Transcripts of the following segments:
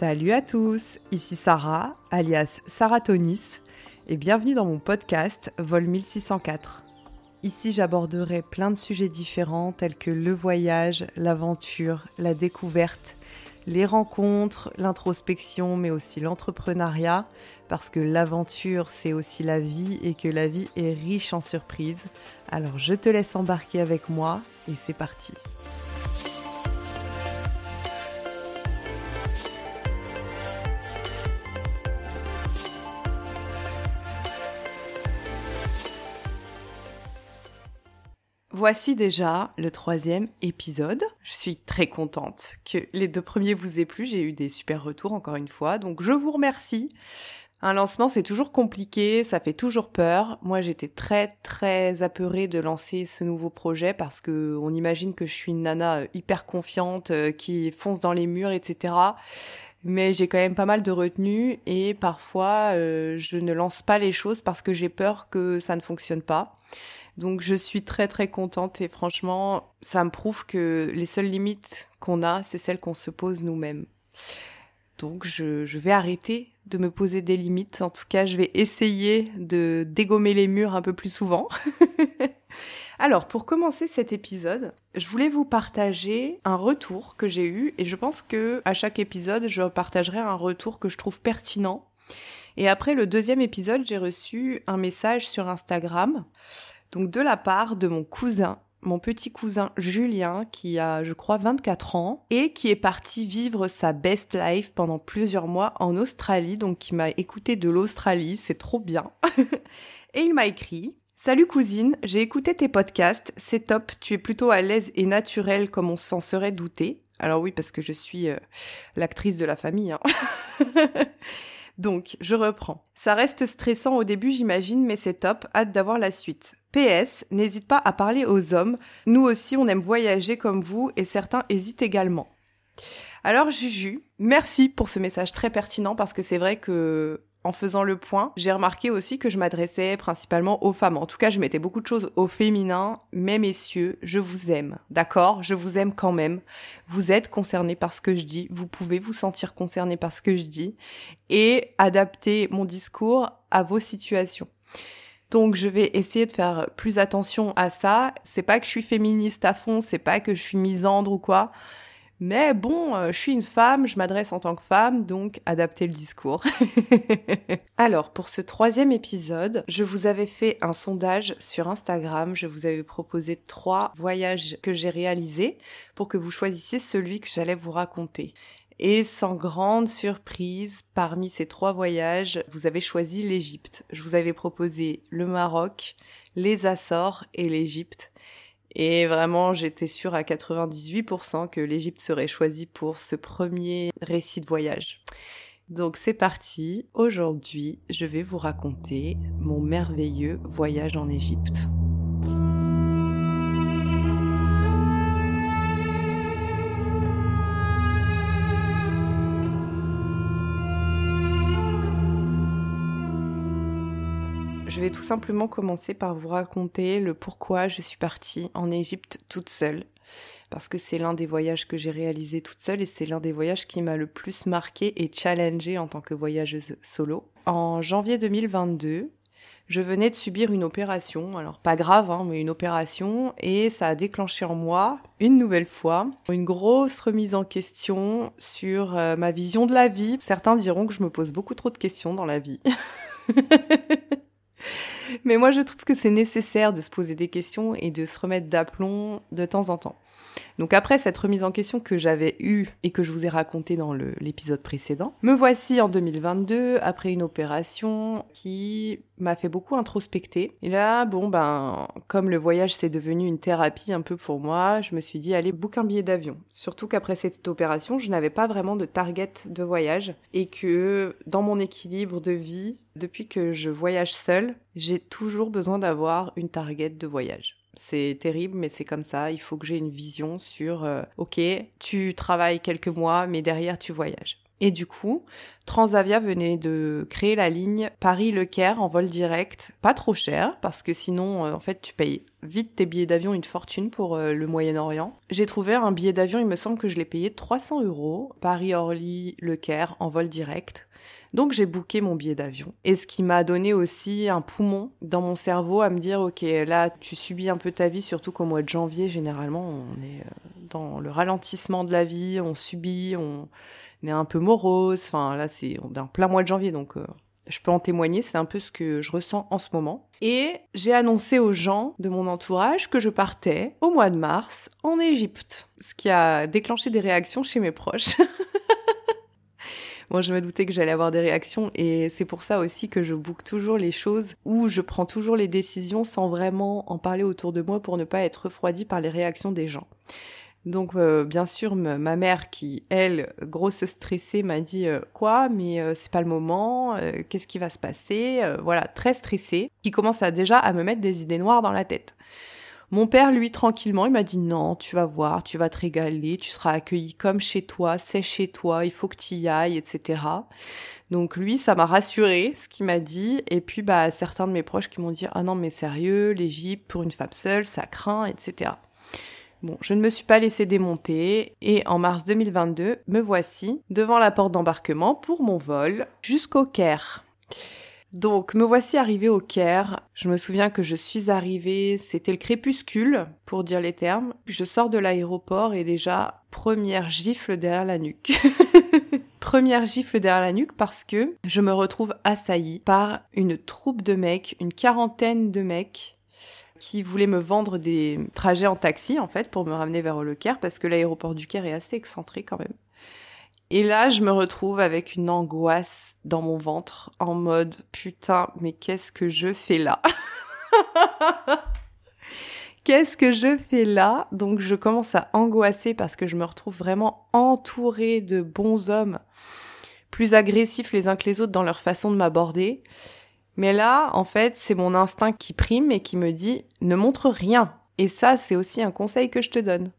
Salut à tous, ici Sarah, alias Sarah Tonis, et bienvenue dans mon podcast Vol 1604. Ici j'aborderai plein de sujets différents tels que le voyage, l'aventure, la découverte, les rencontres, l'introspection, mais aussi l'entrepreneuriat, parce que l'aventure, c'est aussi la vie et que la vie est riche en surprises. Alors je te laisse embarquer avec moi et c'est parti. Voici déjà le troisième épisode. Je suis très contente que les deux premiers vous aient plu. J'ai eu des super retours encore une fois. Donc je vous remercie. Un lancement, c'est toujours compliqué, ça fait toujours peur. Moi, j'étais très très apeurée de lancer ce nouveau projet parce que on imagine que je suis une nana euh, hyper confiante euh, qui fonce dans les murs, etc. Mais j'ai quand même pas mal de retenue et parfois euh, je ne lance pas les choses parce que j'ai peur que ça ne fonctionne pas. Donc je suis très très contente et franchement, ça me prouve que les seules limites qu'on a, c'est celles qu'on se pose nous-mêmes. Donc je, vais arrêter de me poser des limites. En tout cas, je vais essayer de dégommer les murs un peu plus souvent. Alors, pour commencer cet épisode, je voulais vous partager un retour que j'ai eu et je pense que à chaque épisode, je partagerai un retour que je trouve pertinent. Et après le deuxième épisode, j'ai reçu un message sur Instagram donc de la part de mon cousin, mon petit cousin Julien, qui a, je crois, 24 ans, et qui est parti vivre sa best life pendant plusieurs mois en Australie, donc qui m'a écouté de l'Australie, c'est trop bien. et il m'a écrit Salut cousine, j'ai écouté tes podcasts, c'est top, tu es plutôt à l'aise et naturel comme on s'en serait douté. Alors oui, parce que je suis euh, l'actrice de la famille. Hein. Donc, je reprends. Ça reste stressant au début, j'imagine, mais c'est top. Hâte d'avoir la suite. PS, n'hésite pas à parler aux hommes. Nous aussi, on aime voyager comme vous et certains hésitent également. Alors Juju, merci pour ce message très pertinent parce que c'est vrai que en faisant le point, j'ai remarqué aussi que je m'adressais principalement aux femmes. En tout cas, je mettais beaucoup de choses au féminin. Mais messieurs, je vous aime, d'accord? Je vous aime quand même. Vous êtes concernés par ce que je dis. Vous pouvez vous sentir concernés par ce que je dis et adapter mon discours à vos situations. Donc je vais essayer de faire plus attention à ça. C'est pas que je suis féministe à fond, c'est pas que je suis misandre ou quoi. Mais bon, euh, je suis une femme, je m'adresse en tant que femme, donc adapter le discours. Alors, pour ce troisième épisode, je vous avais fait un sondage sur Instagram. Je vous avais proposé trois voyages que j'ai réalisés pour que vous choisissiez celui que j'allais vous raconter. Et sans grande surprise, parmi ces trois voyages, vous avez choisi l'Égypte. Je vous avais proposé le Maroc, les Açores et l'Égypte. Et vraiment, j'étais sûre à 98% que l'Égypte serait choisie pour ce premier récit de voyage. Donc c'est parti. Aujourd'hui, je vais vous raconter mon merveilleux voyage en Égypte. Je vais tout simplement commencer par vous raconter le pourquoi je suis partie en Égypte toute seule. Parce que c'est l'un des voyages que j'ai réalisé toute seule et c'est l'un des voyages qui m'a le plus marqué et challengé en tant que voyageuse solo. En janvier 2022, je venais de subir une opération, alors pas grave, hein, mais une opération, et ça a déclenché en moi, une nouvelle fois, une grosse remise en question sur euh, ma vision de la vie. Certains diront que je me pose beaucoup trop de questions dans la vie. Mais moi, je trouve que c'est nécessaire de se poser des questions et de se remettre d'aplomb de temps en temps. Donc après cette remise en question que j'avais eue et que je vous ai racontée dans l'épisode précédent, me voici en 2022 après une opération qui m'a fait beaucoup introspecter. Et là, bon ben, comme le voyage c'est devenu une thérapie un peu pour moi, je me suis dit allez, book un billet d'avion. Surtout qu'après cette opération, je n'avais pas vraiment de target de voyage et que dans mon équilibre de vie, depuis que je voyage seule, j'ai toujours besoin d'avoir une target de voyage. C'est terrible, mais c'est comme ça. Il faut que j'ai une vision sur, euh, ok, tu travailles quelques mois, mais derrière tu voyages. Et du coup, Transavia venait de créer la ligne Paris-Le Caire en vol direct, pas trop cher, parce que sinon, euh, en fait, tu payes vite tes billets d'avion une fortune pour euh, le Moyen-Orient. J'ai trouvé un billet d'avion, il me semble que je l'ai payé 300 euros, Paris-Orly-Le Caire en vol direct. Donc j'ai booké mon billet d'avion. Et ce qui m'a donné aussi un poumon dans mon cerveau à me dire, ok, là tu subis un peu ta vie, surtout qu'au mois de janvier, généralement, on est euh, dans le ralentissement de la vie, on subit, on est un peu morose. Enfin là, c'est en plein mois de janvier, donc euh, je peux en témoigner, c'est un peu ce que je ressens en ce moment. Et j'ai annoncé aux gens de mon entourage que je partais au mois de mars en Égypte, ce qui a déclenché des réactions chez mes proches. Moi, je me doutais que j'allais avoir des réactions et c'est pour ça aussi que je boucle toujours les choses ou je prends toujours les décisions sans vraiment en parler autour de moi pour ne pas être refroidi par les réactions des gens. Donc euh, bien sûr ma mère qui elle grosse stressée m'a dit euh, quoi? Mais euh, c'est pas le moment qu'est-ce qui va se passer? Voilà très stressée qui commence déjà à me mettre des idées noires dans la tête. Mon père, lui, tranquillement, il m'a dit non, tu vas voir, tu vas te régaler, tu seras accueilli comme chez toi, c'est chez toi, il faut que tu y ailles, etc. Donc lui, ça m'a rassuré ce qu'il m'a dit. Et puis, bah, certains de mes proches qui m'ont dit, ah non, mais sérieux, l'Égypte pour une femme seule, ça craint, etc. Bon, je ne me suis pas laissé démonter et en mars 2022, me voici devant la porte d'embarquement pour mon vol jusqu'au Caire. Donc, me voici arrivée au Caire. Je me souviens que je suis arrivée, c'était le crépuscule, pour dire les termes. Je sors de l'aéroport et déjà, première gifle derrière la nuque. première gifle derrière la nuque parce que je me retrouve assaillie par une troupe de mecs, une quarantaine de mecs qui voulaient me vendre des trajets en taxi en fait pour me ramener vers le Caire parce que l'aéroport du Caire est assez excentré quand même. Et là, je me retrouve avec une angoisse dans mon ventre en mode putain, mais qu'est-ce que je fais là? Qu'est-ce que je fais là? Donc je commence à angoisser parce que je me retrouve vraiment entourée de bons hommes, plus agressifs les uns que les autres dans leur façon de m'aborder. Mais là, en fait, c'est mon instinct qui prime et qui me dit ne montre rien. Et ça, c'est aussi un conseil que je te donne.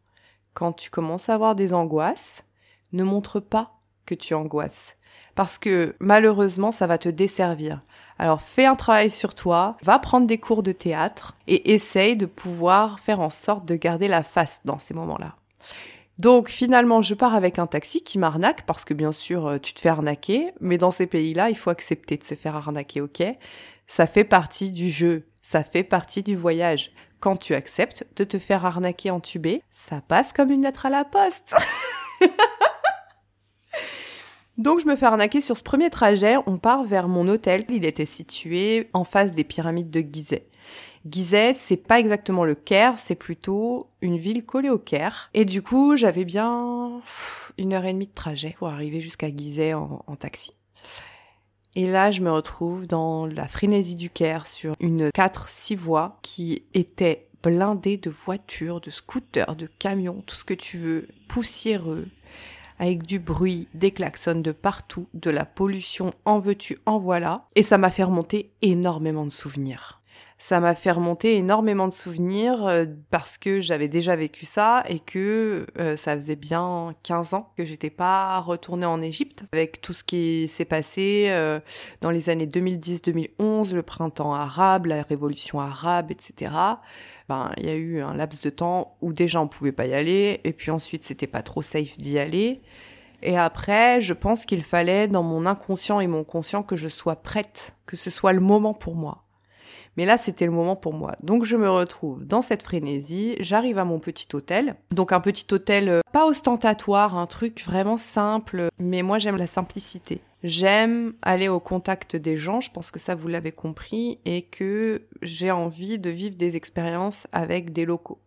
Quand tu commences à avoir des angoisses, ne montre pas que tu angoisses. Parce que malheureusement, ça va te desservir. Alors fais un travail sur toi, va prendre des cours de théâtre et essaye de pouvoir faire en sorte de garder la face dans ces moments-là. Donc finalement, je pars avec un taxi qui m'arnaque parce que bien sûr, euh, tu te fais arnaquer, mais dans ces pays-là, il faut accepter de se faire arnaquer, ok? Ça fait partie du jeu, ça fait partie du voyage. Quand tu acceptes de te faire arnaquer en tubé, ça passe comme une lettre à la poste. Donc je me fais arnaquer sur ce premier trajet, on part vers mon hôtel, il était situé en face des pyramides de Gizeh. Gizeh, c'est pas exactement le Caire, c'est plutôt une ville collée au Caire. Et du coup, j'avais bien une heure et demie de trajet pour arriver jusqu'à Gizeh en, taxi. Et là, je me retrouve dans la frénésie du Caire sur une 4-6 voies qui était blindée de voitures, de scooters, de camions, tout ce que tu veux, poussiéreux, avec du bruit, des klaxons de partout, de la pollution, en veux-tu, en voilà. Et ça m'a fait remonter énormément de souvenirs. Ça m'a fait remonter énormément de souvenirs euh, parce que j'avais déjà vécu ça et que euh, ça faisait bien 15 ans que j'étais pas retournée en Égypte avec tout ce qui s'est passé euh, dans les années 2010-2011, le printemps arabe, la révolution arabe, etc. Ben, il y a eu un laps de temps où déjà on pouvait pas y aller, et puis ensuite c'était pas trop safe d'y aller. Et après, je pense qu'il fallait dans mon inconscient et mon conscient que je sois prête, que ce soit le moment pour moi. Mais là, c'était le moment pour moi. Donc, je me retrouve dans cette frénésie. J'arrive à mon petit hôtel. Donc, un petit hôtel euh, pas ostentatoire, un truc vraiment simple. Mais moi, j'aime la simplicité. J'aime aller au contact des gens, je pense que ça vous l'avez compris, et que j'ai envie de vivre des expériences avec des locaux.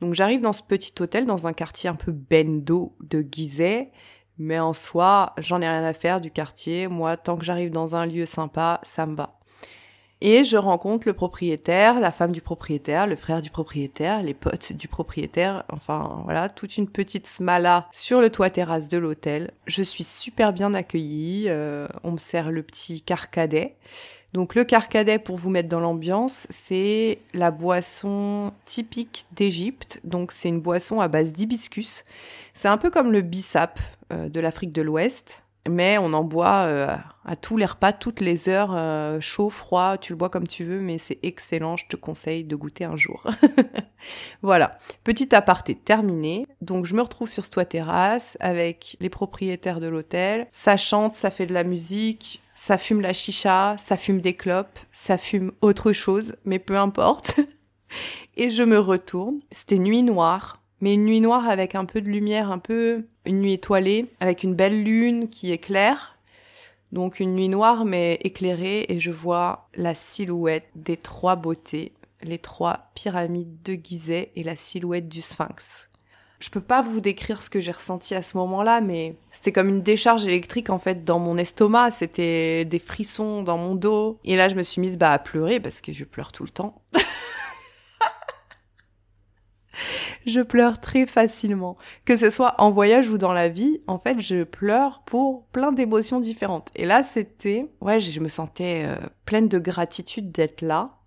Donc j'arrive dans ce petit hôtel, dans un quartier un peu bendo de Gizeh, mais en soi, j'en ai rien à faire du quartier. Moi, tant que j'arrive dans un lieu sympa, ça me va. Et je rencontre le propriétaire, la femme du propriétaire, le frère du propriétaire, les potes du propriétaire, enfin voilà, toute une petite smala sur le toit terrasse de l'hôtel. Je suis super bien accueillie, euh, on me sert le petit carcadet. Donc le carcadet, pour vous mettre dans l'ambiance, c'est la boisson typique d'Égypte. Donc c'est une boisson à base d'hibiscus. C'est un peu comme le bissap euh, de l'Afrique de l'Ouest, mais on en boit euh, à tous les repas, toutes les heures, euh, chaud, froid, tu le bois comme tu veux, mais c'est excellent, je te conseille de goûter un jour. voilà, petit aparté terminé. Donc je me retrouve sur ce toit terrasse avec les propriétaires de l'hôtel. Ça chante, ça fait de la musique, ça fume la chicha, ça fume des clopes, ça fume autre chose, mais peu importe. Et je me retourne. C'était nuit noire, mais une nuit noire avec un peu de lumière, un peu une nuit étoilée, avec une belle lune qui éclaire. Donc une nuit noire mais éclairée et je vois la silhouette des trois beautés, les trois pyramides de Gizeh et la silhouette du Sphinx. Je peux pas vous décrire ce que j'ai ressenti à ce moment-là, mais c'était comme une décharge électrique en fait dans mon estomac, c'était des frissons dans mon dos. Et là, je me suis mise bah, à pleurer parce que je pleure tout le temps. je pleure très facilement. Que ce soit en voyage ou dans la vie, en fait, je pleure pour plein d'émotions différentes. Et là, c'était, ouais, je me sentais euh, pleine de gratitude d'être là,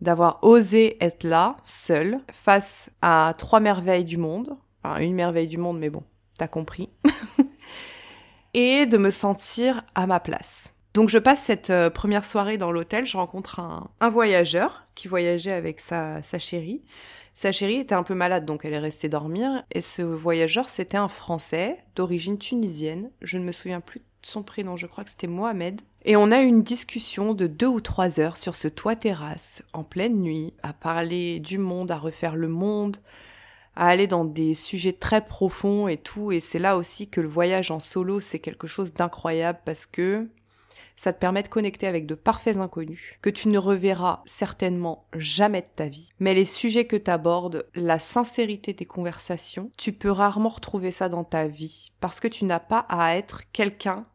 d'avoir osé être là, seule, face à trois merveilles du monde. Enfin, une merveille du monde, mais bon, t'as compris. et de me sentir à ma place. Donc je passe cette euh, première soirée dans l'hôtel, je rencontre un, voyageur qui voyageait avec sa chérie. Sa chérie était un peu malade, donc elle est restée dormir. Et ce voyageur, c'était un Français d'origine tunisienne. Je ne me souviens plus de son prénom, je crois que c'était Mohamed. Et on a eu une discussion de deux ou trois heures sur ce toit terrasse, en pleine nuit, à parler du monde, à refaire le monde, à aller dans des sujets très profonds et tout. Et c'est là aussi que le voyage en solo, c'est quelque chose d'incroyable parce que ça te permet de connecter avec de parfaits inconnus que tu ne reverras certainement jamais de ta vie. Mais les sujets que tu abordes, la sincérité des conversations, tu peux rarement retrouver ça dans ta vie parce que tu n'as pas à être quelqu'un,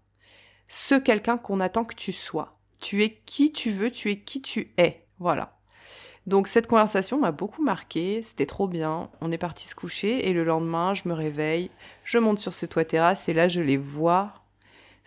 ce quelqu'un qu'on attend que tu sois. Tu es qui tu veux, tu es qui tu es. Voilà. Donc cette conversation m'a beaucoup marqué, c'était trop bien. On est parti se coucher et le lendemain, je me réveille, je monte sur ce toit terrasse et là je les vois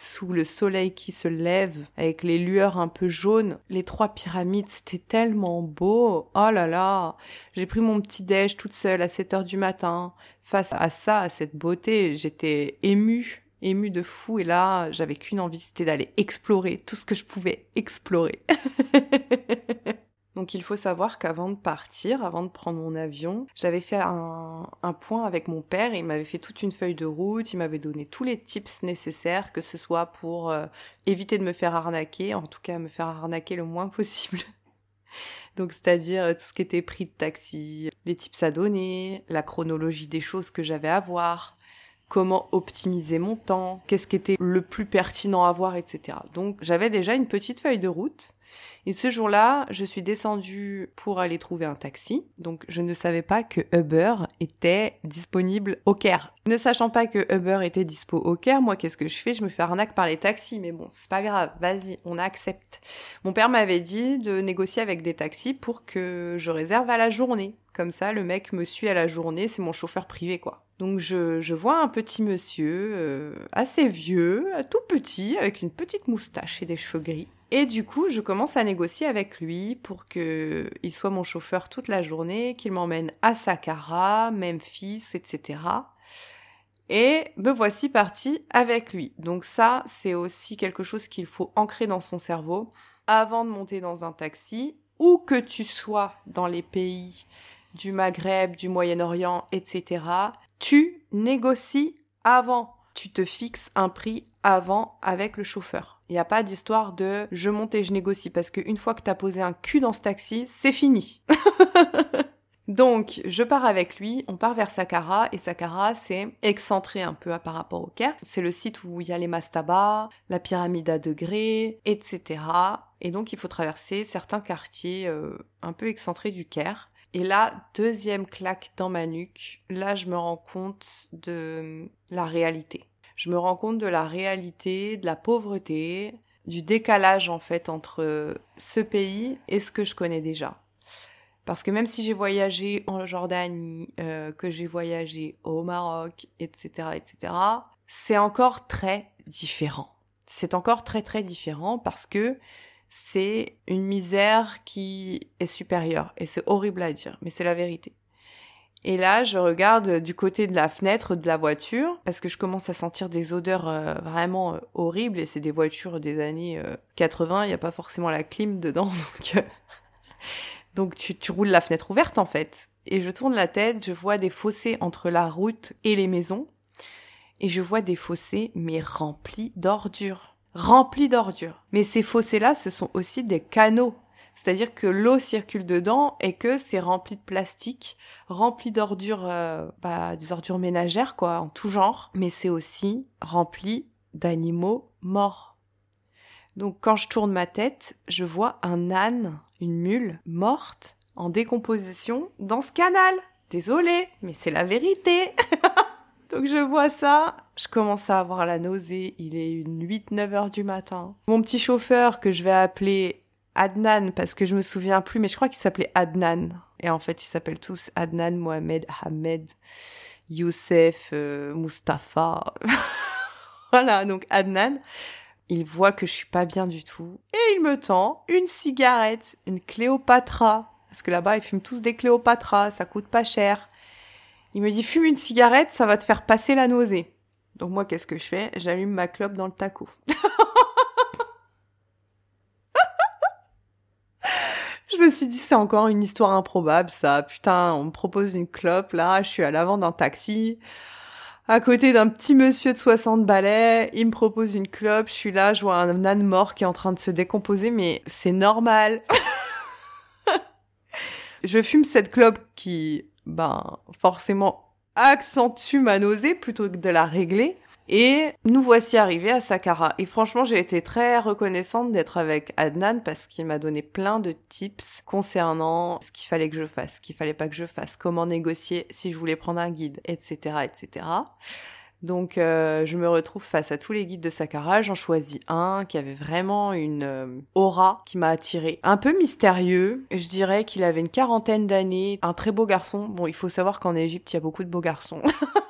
sous le soleil qui se lève, avec les lueurs un peu jaunes. Les trois pyramides, c'était tellement beau. Oh là là. J'ai pris mon petit déj toute seule à 7 heures du matin. Face à ça, à cette beauté, j'étais émue émue de fou et là j'avais qu'une envie c'était d'aller explorer tout ce que je pouvais explorer. Donc il faut savoir qu'avant de partir, avant de prendre mon avion, j'avais fait un, point avec mon père, il m'avait fait toute une feuille de route, il m'avait donné tous les tips nécessaires, que ce soit pour euh, éviter de me faire arnaquer, en tout cas me faire arnaquer le moins possible. Donc c'est-à-dire euh, tout ce qui était prix de taxi, les tips à donner, la chronologie des choses que j'avais à voir, comment optimiser mon temps, qu'est-ce qui était le plus pertinent à voir, etc. Donc j'avais déjà une petite feuille de route et ce jour-là, je suis descendue pour aller trouver un taxi. Donc, je ne savais pas que Uber était disponible au Caire. Ne sachant pas que Uber était dispo au Caire, moi, qu'est-ce que je fais? Je me fais arnaque par les taxis. Mais bon, c'est pas grave. Vas-y, on accepte. Mon père m'avait dit de négocier avec des taxis pour que je réserve à la journée. Comme ça, le mec me suit à la journée. C'est mon chauffeur privé, quoi. Donc je, vois un petit monsieur euh, assez vieux, tout petit, avec une petite moustache et des cheveux gris. Et du coup, je commence à négocier avec lui pour qu'il soit mon chauffeur toute la journée, qu'il m'emmène à Saqqara, Memphis, etc. Et me voici partie avec lui. Donc ça, c'est aussi quelque chose qu'il faut ancrer dans son cerveau avant de monter dans un taxi, où que tu sois dans les pays du Maghreb, du Moyen-Orient, etc. Tu négocies avant. Tu te fixes un prix avant avec le chauffeur. Il n'y a pas d'histoire de je monte et je négocie parce qu'une fois que tu as posé un cul dans ce taxi, c'est fini. Donc, je pars avec lui, on part vers Saqqara, et Saqqara, c'est excentré un peu par rapport au Caire. C'est le site où il y a les mastabas, la pyramide à degrés, etc. Et donc, il faut traverser certains quartiers euh, un peu excentrés du Caire. Et là, deuxième claque dans ma nuque, là, je me rends compte de la réalité je me rends compte de la réalité, de la pauvreté, du décalage en fait entre ce pays et ce que je connais déjà. Parce que même si j'ai voyagé en Jordanie, euh, que j'ai voyagé au Maroc, etc., etc., c'est encore très différent. C'est encore très très différent parce que c'est une misère qui est supérieure et c'est horrible à dire, mais c'est la vérité. Et là, je regarde du côté de la fenêtre de la voiture parce que je commence à sentir des odeurs euh, vraiment euh, horribles et c'est des voitures des années 80, il n'y a pas forcément la clim dedans donc donc tu, tu roules la fenêtre ouverte en fait. Et je tourne la tête, je vois des fossés entre la route et les maisons et je vois des fossés mais remplis d'ordures, remplis d'ordures. Mais ces fossés-là, ce sont aussi des canaux c'est-à-dire que l'eau circule dedans et que c'est rempli de plastique, rempli d'ordures, euh, bah, des ordures ménagères, quoi, en tout genre. Mais c'est aussi rempli d'animaux morts. Donc quand je tourne ma tête, je vois un âne, une mule morte, en décomposition dans ce canal. Désolée, mais c'est la vérité. Donc je vois ça, je commence à avoir la nausée, il est une 8-9 heures du matin. Mon petit chauffeur que je vais appeler Adnan, parce que je me souviens plus, mais je crois qu'il s'appelait Adnan. Et en fait, ils s'appellent tous Adnan, Mohamed, Ahmed, Youssef, euh, Mustapha. voilà, donc Adnan. Il voit que je suis pas bien du tout. Et il me tend une cigarette, une Cléopatra. Parce que là-bas, ils fument tous des Cléopatra, ça coûte pas cher. Il me dit, fume une cigarette, ça va te faire passer la nausée. Donc moi, qu'est-ce que je fais? J'allume ma clope dans le taco. Je me suis dit, c'est encore une histoire improbable, ça. Putain, on me propose une clope, là, je suis à l'avant d'un taxi, à côté d'un petit monsieur de 60 balais, il me propose une clope, je suis là, je vois un âne mort qui est en train de se décomposer, mais c'est normal. je fume cette clope qui, ben, forcément accentue ma nausée plutôt que de la régler. Et nous voici arrivés à Saqqara. Et franchement, j'ai été très reconnaissante d'être avec Adnan parce qu'il m'a donné plein de tips concernant ce qu'il fallait que je fasse, ce qu'il fallait pas que je fasse, comment négocier si je voulais prendre un guide, etc., etc. Donc euh, je me retrouve face à tous les guides de Saqqara, j'en choisis un qui avait vraiment une euh, aura qui m'a attirée. Un peu mystérieux, je dirais qu'il avait une quarantaine d'années, un très beau garçon. Bon, il faut savoir qu'en Égypte, il y a beaucoup de beaux garçons.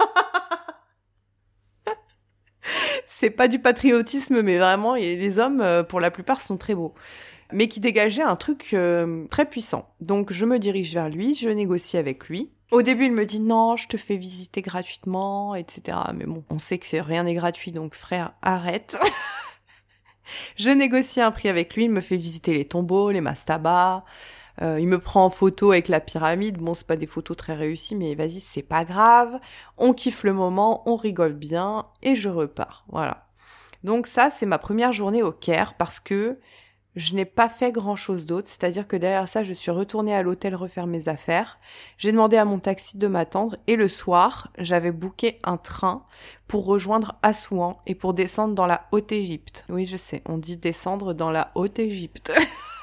c'est pas du patriotisme, mais vraiment, les hommes, euh, pour la plupart, sont très beaux. Mais qui dégageait un truc euh, très puissant. Donc je me dirige vers lui, je négocie avec lui. Au début, il me dit non, je te fais visiter gratuitement, etc. Mais bon, on sait que rien n'est gratuit, donc frère, arrête. je négocie un prix avec lui, il me fait visiter les tombeaux, les mastabas, euh, il me prend en photo avec la pyramide. Bon, c'est pas des photos très réussies, mais vas-y, c'est pas grave. On kiffe le moment, on rigole bien et je repars. Voilà. Donc ça, c'est ma première journée au Caire parce que je n'ai pas fait grand chose d'autre. C'est-à-dire que derrière ça, je suis retournée à l'hôtel refaire mes affaires. J'ai demandé à mon taxi de m'attendre et le soir, j'avais booké un train pour rejoindre Assouan et pour descendre dans la Haute-Égypte. Oui, je sais, on dit descendre dans la Haute-Égypte.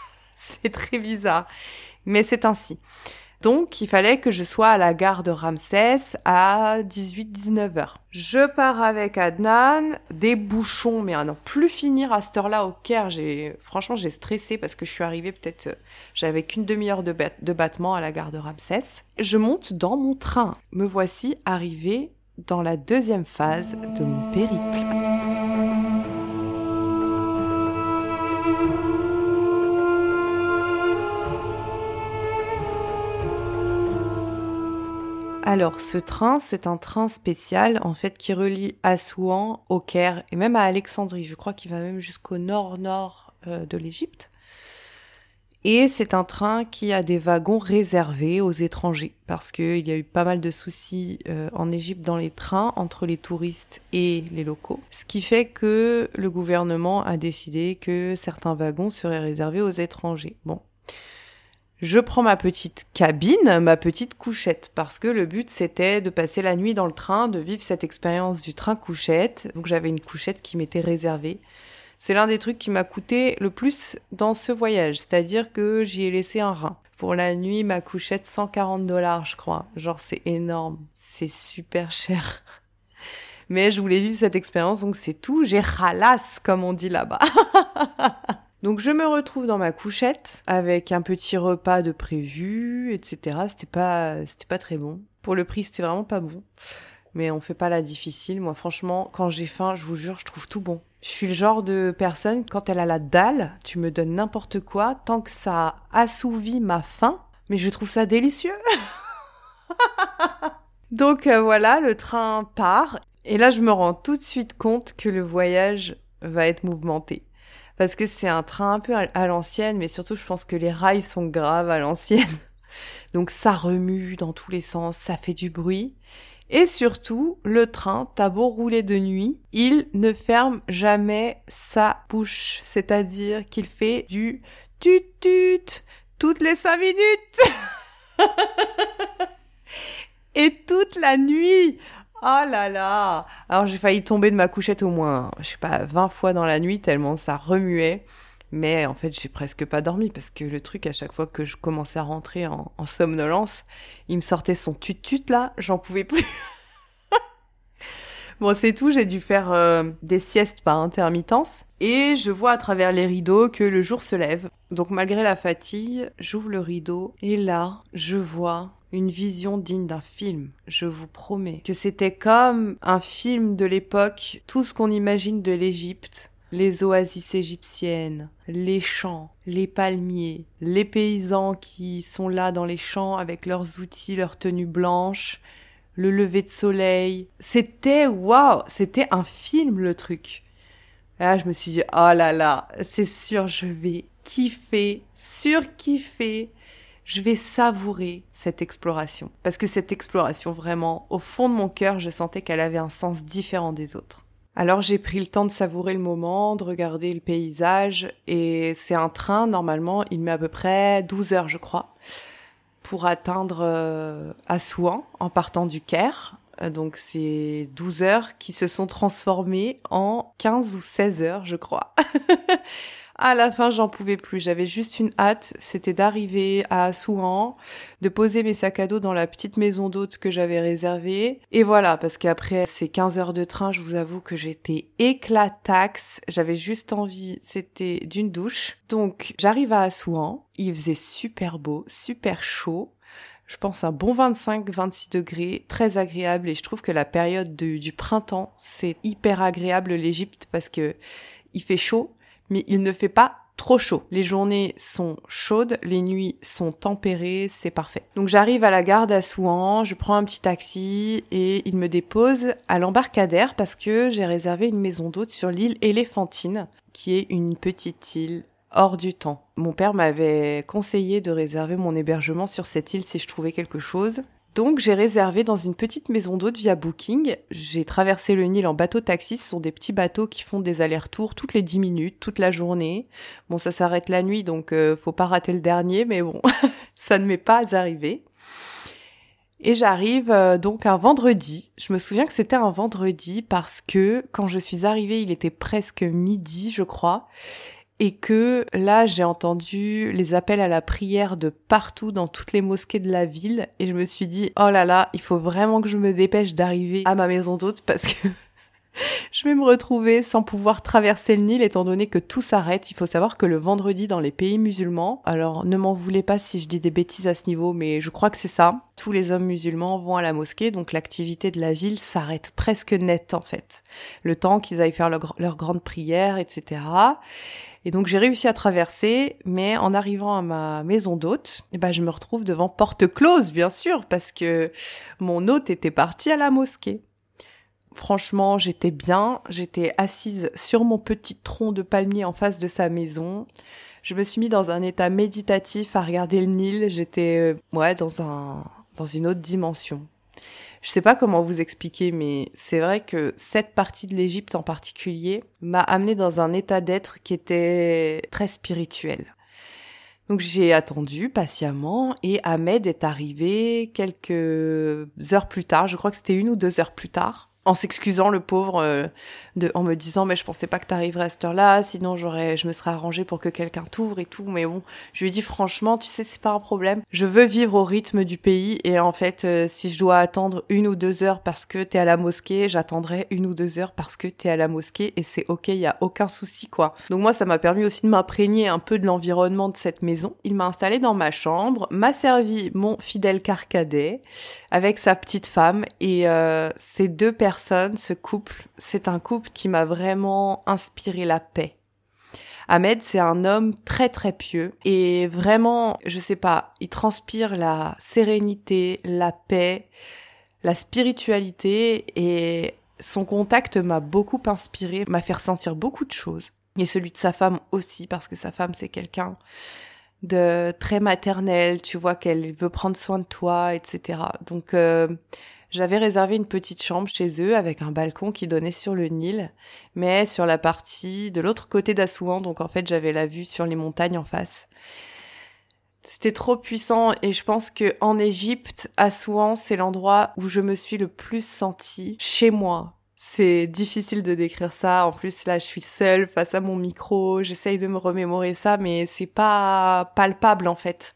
c'est très bizarre. Mais c'est ainsi. Donc, il fallait que je sois à la gare de Ramsès à 18-19 heures. Je pars avec Adnan, des bouchons, mais à n'en plus finir à cette heure-là au Caire. J'ai, franchement, j'ai stressé parce que je suis arrivée peut-être, j'avais qu'une demi-heure de, battement à la gare de Ramsès. Je monte dans mon train. Me voici arrivée dans la deuxième phase de mon périple. Alors, ce train, c'est un train spécial, en fait, qui relie Assouan au Caire et même à Alexandrie. Je crois qu'il va même jusqu'au nord-nord euh, de l'Égypte. Et c'est un train qui a des wagons réservés aux étrangers, parce qu'il y a eu pas mal de soucis euh, en Égypte dans les trains entre les touristes et les locaux. Ce qui fait que le gouvernement a décidé que certains wagons seraient réservés aux étrangers. Bon, je prends ma petite cabine, ma petite couchette, parce que le but c'était de passer la nuit dans le train, de vivre cette expérience du train couchette. Donc j'avais une couchette qui m'était réservée. C'est l'un des trucs qui m'a coûté le plus dans ce voyage, c'est-à-dire que j'y ai laissé un rein. Pour la nuit, ma couchette, 140 dollars, je crois. Genre, c'est énorme. C'est super cher. Mais je voulais vivre cette expérience, donc c'est tout. J'ai ralasse, comme on dit là-bas. Donc je me retrouve dans ma couchette avec un petit repas de prévu, etc. C'était pas, c'était pas très bon. Pour le prix, c'était vraiment pas bon. Mais on fait pas la difficile. Moi, franchement, quand j'ai faim, je vous jure, je trouve tout bon. Je suis le genre de personne, quand elle a la dalle, tu me donnes n'importe quoi, tant que ça assouvit ma faim, mais je trouve ça délicieux. Donc euh, voilà, le train part. Et là, je me rends tout de suite compte que le voyage va être mouvementé. Parce que c'est un train un peu à l'ancienne, mais surtout, je pense que les rails sont graves à l'ancienne. Donc ça remue dans tous les sens, ça fait du bruit. Et surtout, le train, t'as beau rouler de nuit, il ne ferme jamais sa bouche. C'est-à-dire qu'il fait du tut-tut toutes les cinq minutes. Et toute la nuit. Oh là là Alors j'ai failli tomber de ma couchette au moins, je sais pas, 20 fois dans la nuit tellement ça remuait. Mais en fait, j'ai presque pas dormi parce que le truc, à chaque fois que je commençais à rentrer en, somnolence, il me sortait son tut-tut là, j'en pouvais plus. bon, c'est tout, j'ai dû faire euh, des siestes par intermittence. Et je vois à travers les rideaux que le jour se lève. Donc malgré la fatigue, j'ouvre le rideau et là, je vois une vision digne d'un film, je vous promets. Que c'était comme un film de l'époque, tout ce qu'on imagine de l'Égypte, les oasis égyptiennes, les champs, les palmiers, les paysans qui sont là dans les champs avec leurs outils, leurs tenues blanches, le lever de soleil. C'était waouh, c'était un film le truc. là, je me suis dit oh là là, c'est sûr je vais kiffer, surkiffer. Je vais savourer cette exploration parce que cette exploration vraiment au fond de mon cœur, je sentais qu'elle avait un sens différent des autres. Alors j'ai pris le temps de savourer le moment, de regarder le paysage, et c'est un train, normalement, il met à peu près 12 heures, je crois, pour atteindre euh, Assouan en partant du Caire. Euh, donc c'est 12 heures qui se sont transformées en 15 ou 16 heures, je crois. À la fin, j'en pouvais plus. J'avais juste une hâte, c'était d'arriver à Assouan, de poser mes sacs à dos dans la petite maison d'hôte que j'avais réservée. Et voilà, parce qu'après ces 15 heures de train, je vous avoue que j'étais éclataxe. J'avais juste envie, c'était d'une douche. Donc, j'arrive à Assouan. Il faisait super beau, super chaud je pense un bon 25-26 degrés, très agréable et je trouve que la période du printemps, c'est hyper agréable l'Égypte parce que il fait chaud, mais il ne fait pas trop chaud. Les journées sont chaudes, les nuits sont tempérées, c'est parfait. Donc j'arrive à la gare d'Assouan, je prends un petit taxi et il me dépose à l'embarcadère parce que j'ai réservé une maison d'hôte sur l'île Éléphantine, qui est une petite île hors du temps. Mon père m'avait conseillé de réserver mon hébergement sur cette île si je trouvais quelque chose. Donc j'ai réservé dans une petite maison d'hôte via Booking. J'ai traversé le Nil en bateau taxi. Ce sont des petits bateaux qui font des allers-retours toutes les 10 minutes, toute la journée. Bon, ça s'arrête la nuit, donc euh, faut pas rater le dernier, mais bon, ça ne m'est pas arrivé. Et j'arrive euh, donc un vendredi. Je me souviens que c'était un vendredi parce que quand je suis arrivée, il était presque midi, je crois et que là j'ai entendu les appels à la prière de partout dans toutes les mosquées de la ville et je me suis dit oh là là il faut vraiment que je me dépêche d'arriver à ma maison d'hôte parce que je vais me retrouver sans pouvoir traverser le Nil étant donné que tout s'arrête. Il faut savoir que le vendredi dans les pays musulmans, alors ne m'en voulez pas si je dis des bêtises à ce niveau, mais je crois que c'est ça. Tous les hommes musulmans vont à la mosquée, donc l'activité de la ville s'arrête presque net en fait. Le temps qu'ils aillent faire leur, leur grande prière, etc. Et donc j'ai réussi à traverser, mais en arrivant à ma maison d'hôte, eh ben, je me retrouve devant porte close, bien sûr, parce que mon hôte était parti à la mosquée. Franchement, j'étais bien, j'étais assise sur mon petit tronc de palmier en face de sa maison. Je me suis mis dans un état méditatif à regarder le Nil, j'étais euh, ouais dans un dans une autre dimension. Je sais pas comment vous expliquer, mais c'est vrai que cette partie de l'Égypte en particulier m'a amené dans un état d'être qui était très spirituel. Donc j'ai attendu patiemment et Ahmed est arrivé quelques heures plus tard, je crois que c'était une ou deux heures plus tard en s'excusant le pauvre euh, en me disant mais je pensais pas que t'arriverais à cette heure-là sinon j'aurais je me serais arrangé pour que quelqu'un t'ouvre et tout. Mais bon je lui ai franchement tu sais c'est pas un problème. Je veux vivre au rythme du pays et en fait euh, si je dois attendre une ou deux heures parce que t'es à la mosquée j'attendrai une ou deux heures parce que t'es à la mosquée et c'est ok il y a aucun souci quoi. Donc moi ça m'a permis aussi de m'imprégner un peu de l'environnement de cette maison. Il m'a installé dans ma chambre m'a servi mon fidèle carcadet avec sa petite femme et euh, ces deux personnes, ce couple, c'est un couple qui m'a vraiment inspiré la paix. Ahmed, c'est un homme très très pieux et vraiment, je sais pas, il transpire la sérénité, la paix, la spiritualité et son contact m'a beaucoup inspiré, m'a fait ressentir beaucoup de choses. Et celui de sa femme aussi, parce que sa femme, c'est quelqu'un de très maternel, tu vois qu'elle veut prendre soin de toi, etc. Donc euh, j'avais réservé une petite chambre chez eux avec un balcon qui donnait sur le Nil, mais sur la partie de l'autre côté d'Assouan, donc en fait j'avais la vue sur les montagnes en face. C'était trop puissant et je pense que en Égypte, Assouan, c'est l'endroit où je me suis le plus sentie chez moi, c'est difficile de décrire ça. En plus, là, je suis seule face à mon micro. J'essaye de me remémorer ça, mais c'est pas palpable, en fait.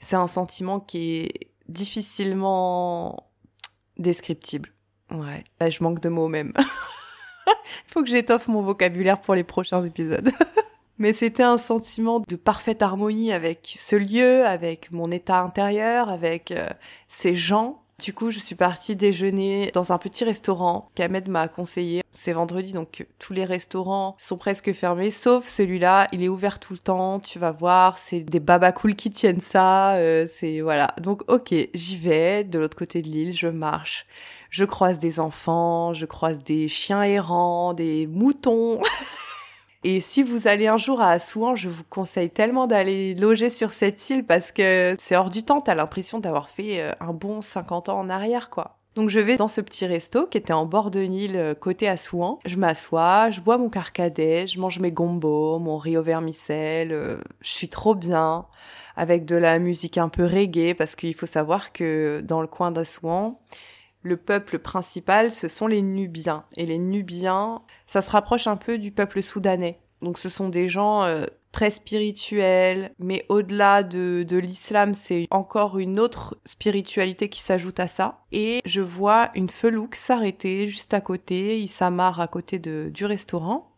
C'est un sentiment qui est difficilement descriptible. Ouais. Là, je manque de mots même. Il faut que j'étoffe mon vocabulaire pour les prochains épisodes. Mais c'était un sentiment de parfaite harmonie avec ce lieu, avec mon état intérieur, avec euh, ces gens du coup, je suis partie déjeuner dans un petit restaurant qu'Ahmed m'a conseillé. C'est vendredi, donc tous les restaurants sont presque fermés, sauf celui-là. Il est ouvert tout le temps. Tu vas voir, c'est des babacools qui tiennent ça. Euh, c'est voilà. Donc ok, j'y vais. De l'autre côté de l'île, je marche. Je croise des enfants, je croise des chiens errants, des moutons. Et si vous allez un jour à Assouan, je vous conseille tellement d'aller loger sur cette île parce que c'est hors du temps, t'as l'impression d'avoir fait euh, un bon 50 ans en arrière, quoi. Donc je vais dans ce petit resto qui était en bord de Nil, euh, côté Assouan. Je m'assois, je bois mon carcadet, je mange mes gombos, mon riz vermicelle. Euh, je suis trop bien avec de la musique un peu reggae parce qu'il faut savoir que dans le coin d'Assouan, le peuple principal, ce sont les Nubiens. Et les Nubiens, ça se rapproche un peu du peuple soudanais. Donc ce sont des gens euh, très spirituels, mais au-delà de, de l'islam, c'est encore une autre spiritualité qui s'ajoute à ça. Et je vois une felouk s'arrêter juste à côté, il s'amarre à côté de, du restaurant.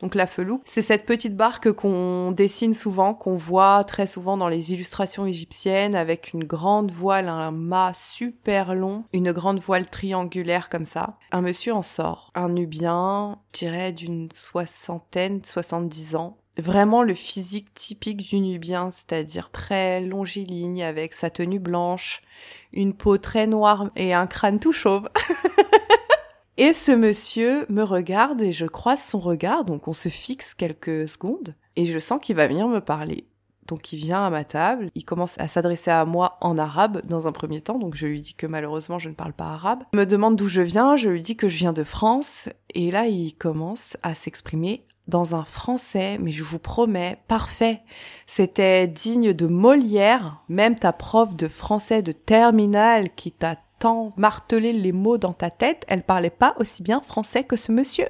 Donc la felou, c'est cette petite barque qu'on dessine souvent, qu'on voit très souvent dans les illustrations égyptiennes avec une grande voile, un mât super long, une grande voile triangulaire comme ça. Un monsieur en sort, un nubien, je dirais d'une soixantaine, soixante-dix ans. Vraiment le physique typique du nubien, c'est-à-dire très longiligne avec sa tenue blanche, une peau très noire et un crâne tout chauve. Et ce monsieur me regarde et je croise son regard, donc on se fixe quelques secondes et je sens qu'il va venir me parler. Donc il vient à ma table, il commence à s'adresser à moi en arabe dans un premier temps, donc je lui dis que malheureusement je ne parle pas arabe. Il me demande d'où je viens, je lui dis que je viens de France, et là il commence à s'exprimer dans un français, mais je vous promets, parfait. C'était digne de Molière, même ta prof de français de terminale qui t'a tant martelé les mots dans ta tête, elle parlait pas aussi bien français que ce monsieur.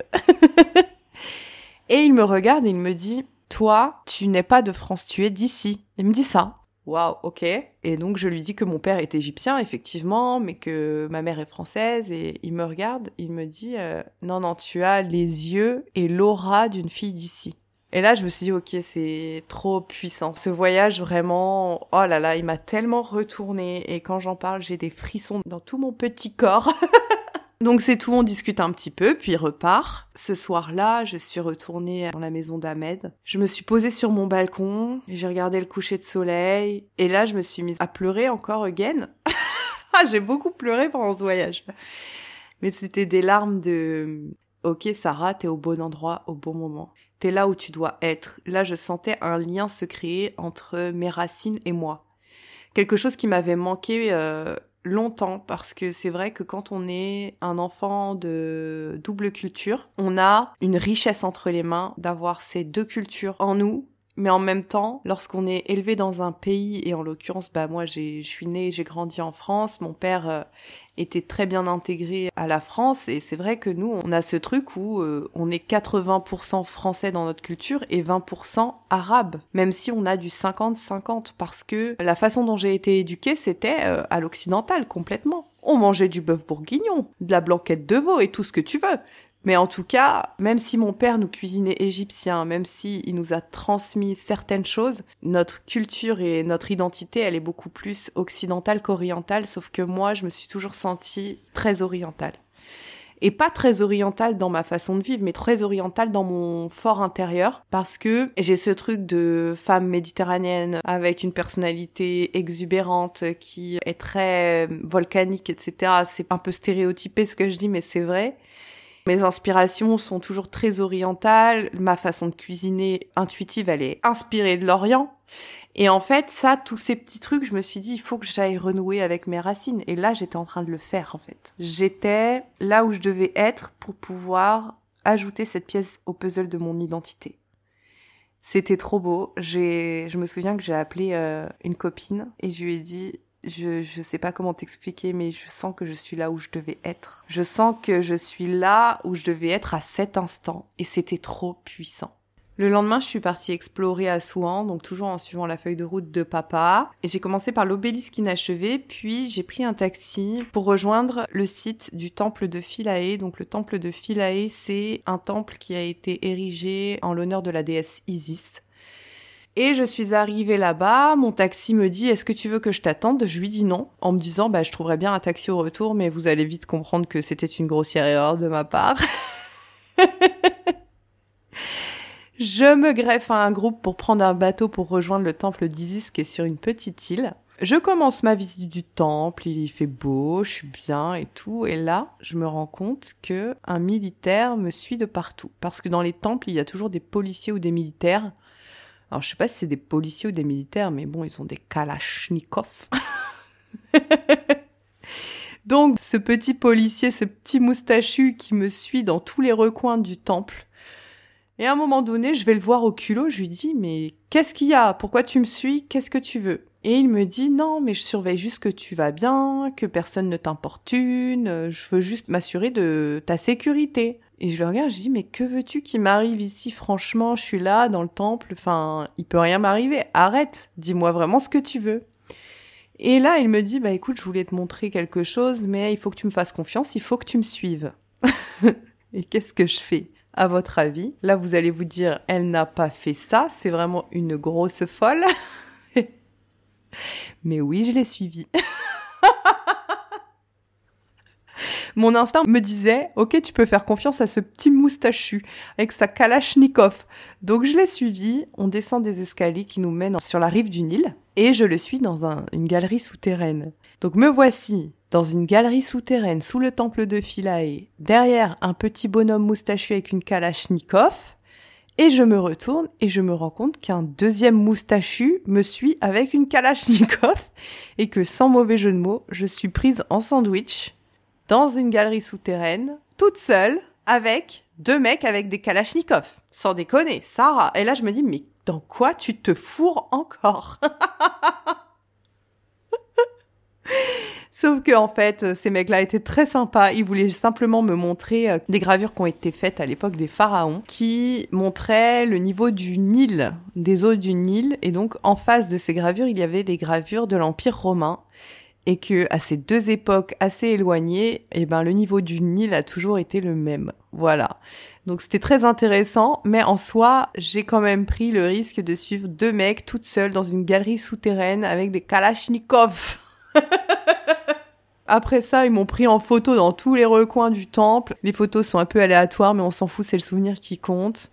et il me regarde et il me dit, toi, tu n'es pas de France, tu es d'ici. Il me dit ça. Waouh, ok. Et donc je lui dis que mon père est égyptien, effectivement, mais que ma mère est française. Et il me regarde, il me dit, euh, non, non, tu as les yeux et l'aura d'une fille d'ici. Et là, je me suis dit, ok, c'est trop puissant. Ce voyage, vraiment, oh là là, il m'a tellement retourné. Et quand j'en parle, j'ai des frissons dans tout mon petit corps. Donc c'est tout, on discute un petit peu, puis repart. Ce soir-là, je suis retournée dans la maison d'Ahmed. Je me suis posée sur mon balcon, j'ai regardé le coucher de soleil, et là je me suis mise à pleurer encore again. Ah, j'ai beaucoup pleuré pendant ce voyage. Mais c'était des larmes de Ok Sarah, t'es au bon endroit au bon moment t'es là où tu dois être. Là, je sentais un lien se créer entre mes racines et moi. Quelque chose qui m'avait manqué euh, longtemps parce que c'est vrai que quand on est un enfant de double culture, on a une richesse entre les mains d'avoir ces deux cultures en nous mais en même temps, lorsqu'on est élevé dans un pays, et en l'occurrence, bah moi, je suis née, j'ai grandi en France, mon père euh, était très bien intégré à la France, et c'est vrai que nous, on a ce truc où euh, on est 80% français dans notre culture et 20% arabe, même si on a du 50-50, parce que la façon dont j'ai été éduquée, c'était euh, à l'occidental complètement. On mangeait du bœuf bourguignon, de la blanquette de veau et tout ce que tu veux. Mais en tout cas, même si mon père nous cuisinait égyptien, même si il nous a transmis certaines choses, notre culture et notre identité, elle est beaucoup plus occidentale qu'orientale, sauf que moi, je me suis toujours sentie très orientale. et pas très orientale dans ma façon de vivre, mais très orientale dans mon fort intérieur, parce que j'ai ce truc de femme méditerranéenne avec une personnalité exubérante qui est très volcanique, etc. C'est un peu stéréotypé ce que je dis, mais c'est vrai. Mes inspirations sont toujours très orientales. Ma façon de cuisiner intuitive, elle est inspirée de l'Orient. Et en fait, ça, tous ces petits trucs, je me suis dit, il faut que j'aille renouer avec mes racines. Et là, j'étais en train de le faire, en fait. J'étais là où je devais être pour pouvoir ajouter cette pièce au puzzle de mon identité. C'était trop beau. J'ai, je me souviens que j'ai appelé euh, une copine et je lui ai dit, je, je sais pas comment t'expliquer, mais je sens que je suis là où je devais être. Je sens que je suis là où je devais être à cet instant. Et c'était trop puissant. Le lendemain, je suis partie explorer à Souan, donc toujours en suivant la feuille de route de papa. Et j'ai commencé par l'obélisque inachevé, puis j'ai pris un taxi pour rejoindre le site du temple de Philae. Donc le temple de Philae, c'est un temple qui a été érigé en l'honneur de la déesse Isis. Et je suis arrivée là-bas, mon taxi me dit est-ce que tu veux que je t'attende? Je lui dis non, en me disant bah je trouverais bien un taxi au retour, mais vous allez vite comprendre que c'était une grossière erreur de ma part. je me greffe à un groupe pour prendre un bateau pour rejoindre le temple d'Isis qui est sur une petite île. Je commence ma visite du temple, il y fait beau, je suis bien et tout, et là, je me rends compte que un militaire me suit de partout. Parce que dans les temples, il y a toujours des policiers ou des militaires alors, je sais pas si c'est des policiers ou des militaires, mais bon, ils ont des kalachnikovs. Donc, ce petit policier, ce petit moustachu qui me suit dans tous les recoins du temple. Et à un moment donné, je vais le voir au culot, je lui dis, mais qu'est-ce qu'il y a? Pourquoi tu me suis? Qu'est-ce que tu veux? Et il me dit, non, mais je surveille juste que tu vas bien, que personne ne t'importune, je veux juste m'assurer de ta sécurité. Et je le regarde, je dis, mais que veux-tu qui m'arrive ici? Franchement, je suis là, dans le temple, enfin, il peut rien m'arriver. Arrête, dis-moi vraiment ce que tu veux. Et là, il me dit, bah écoute, je voulais te montrer quelque chose, mais il faut que tu me fasses confiance, il faut que tu me suives. Et qu'est-ce que je fais? À votre avis Là, vous allez vous dire, elle n'a pas fait ça, c'est vraiment une grosse folle? mais oui, je l'ai suivie. Mon instinct me disait, ok, tu peux faire confiance à ce petit moustachu avec sa kalachnikov. Donc je l'ai suivi, on descend des escaliers qui nous mènent sur la rive du Nil et je le suis dans une galerie souterraine. Donc me voici dans une galerie souterraine sous le temple de Philae, derrière un petit bonhomme moustachu avec une kalachnikov. Et je me retourne et je me rends compte qu'un deuxième moustachu me suit avec une kalachnikov et que sans mauvais jeu de mots, je suis prise en sandwich dans une galerie souterraine, toute seule, avec deux mecs avec des kalachnikovs. Sans déconner, Sarah. Et là, je me dis, mais dans quoi tu te fourres encore? Sauf que en fait, ces mecs-là étaient très sympas. Ils voulaient simplement me montrer euh, des gravures qui ont été faites à l'époque des pharaons, qui montraient le niveau du Nil, des eaux du Nil. Et donc, en face de ces gravures, il y avait des gravures de l'Empire romain et que à ces deux époques assez éloignées, eh ben le niveau du Nil a toujours été le même. Voilà. Donc c'était très intéressant, mais en soi, j'ai quand même pris le risque de suivre deux mecs toutes seules dans une galerie souterraine avec des kalachnikovs. Après ça, ils m'ont pris en photo dans tous les recoins du temple. Les photos sont un peu aléatoires, mais on s'en fout, c'est le souvenir qui compte.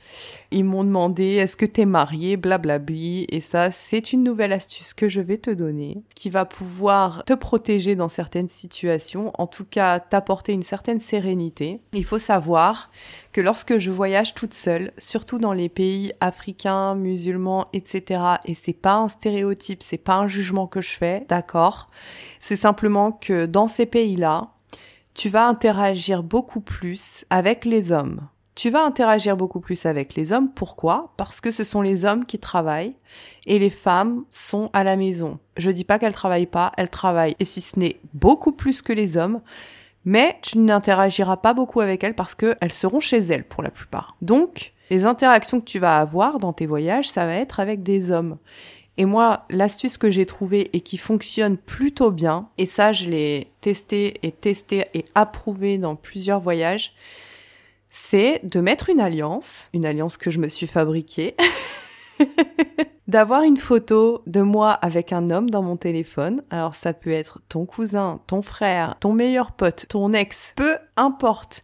Ils m'ont demandé est-ce que t'es marié, blablabli. Et ça, c'est une nouvelle astuce que je vais te donner, qui va pouvoir te protéger dans certaines situations, en tout cas t'apporter une certaine sérénité. Il faut savoir que lorsque je voyage toute seule, surtout dans les pays africains, musulmans, etc., et c'est pas un stéréotype, c'est pas un jugement que je fais, d'accord, c'est simplement que dans ces pays-là, tu vas interagir beaucoup plus avec les hommes tu vas interagir beaucoup plus avec les hommes. Pourquoi? Parce que ce sont les hommes qui travaillent et les femmes sont à la maison. Je dis pas qu'elles travaillent pas, elles travaillent et si ce n'est beaucoup plus que les hommes, mais tu n'interagiras pas beaucoup avec elles parce qu'elles seront chez elles pour la plupart. Donc, les interactions que tu vas avoir dans tes voyages, ça va être avec des hommes. Et moi, l'astuce que j'ai trouvée et qui fonctionne plutôt bien, et ça je l'ai testé et testé et approuvé dans plusieurs voyages, c'est de mettre une alliance, une alliance que je me suis fabriquée. d'avoir une photo de moi avec un homme dans mon téléphone. Alors ça peut être ton cousin, ton frère, ton meilleur pote, ton ex, peu importe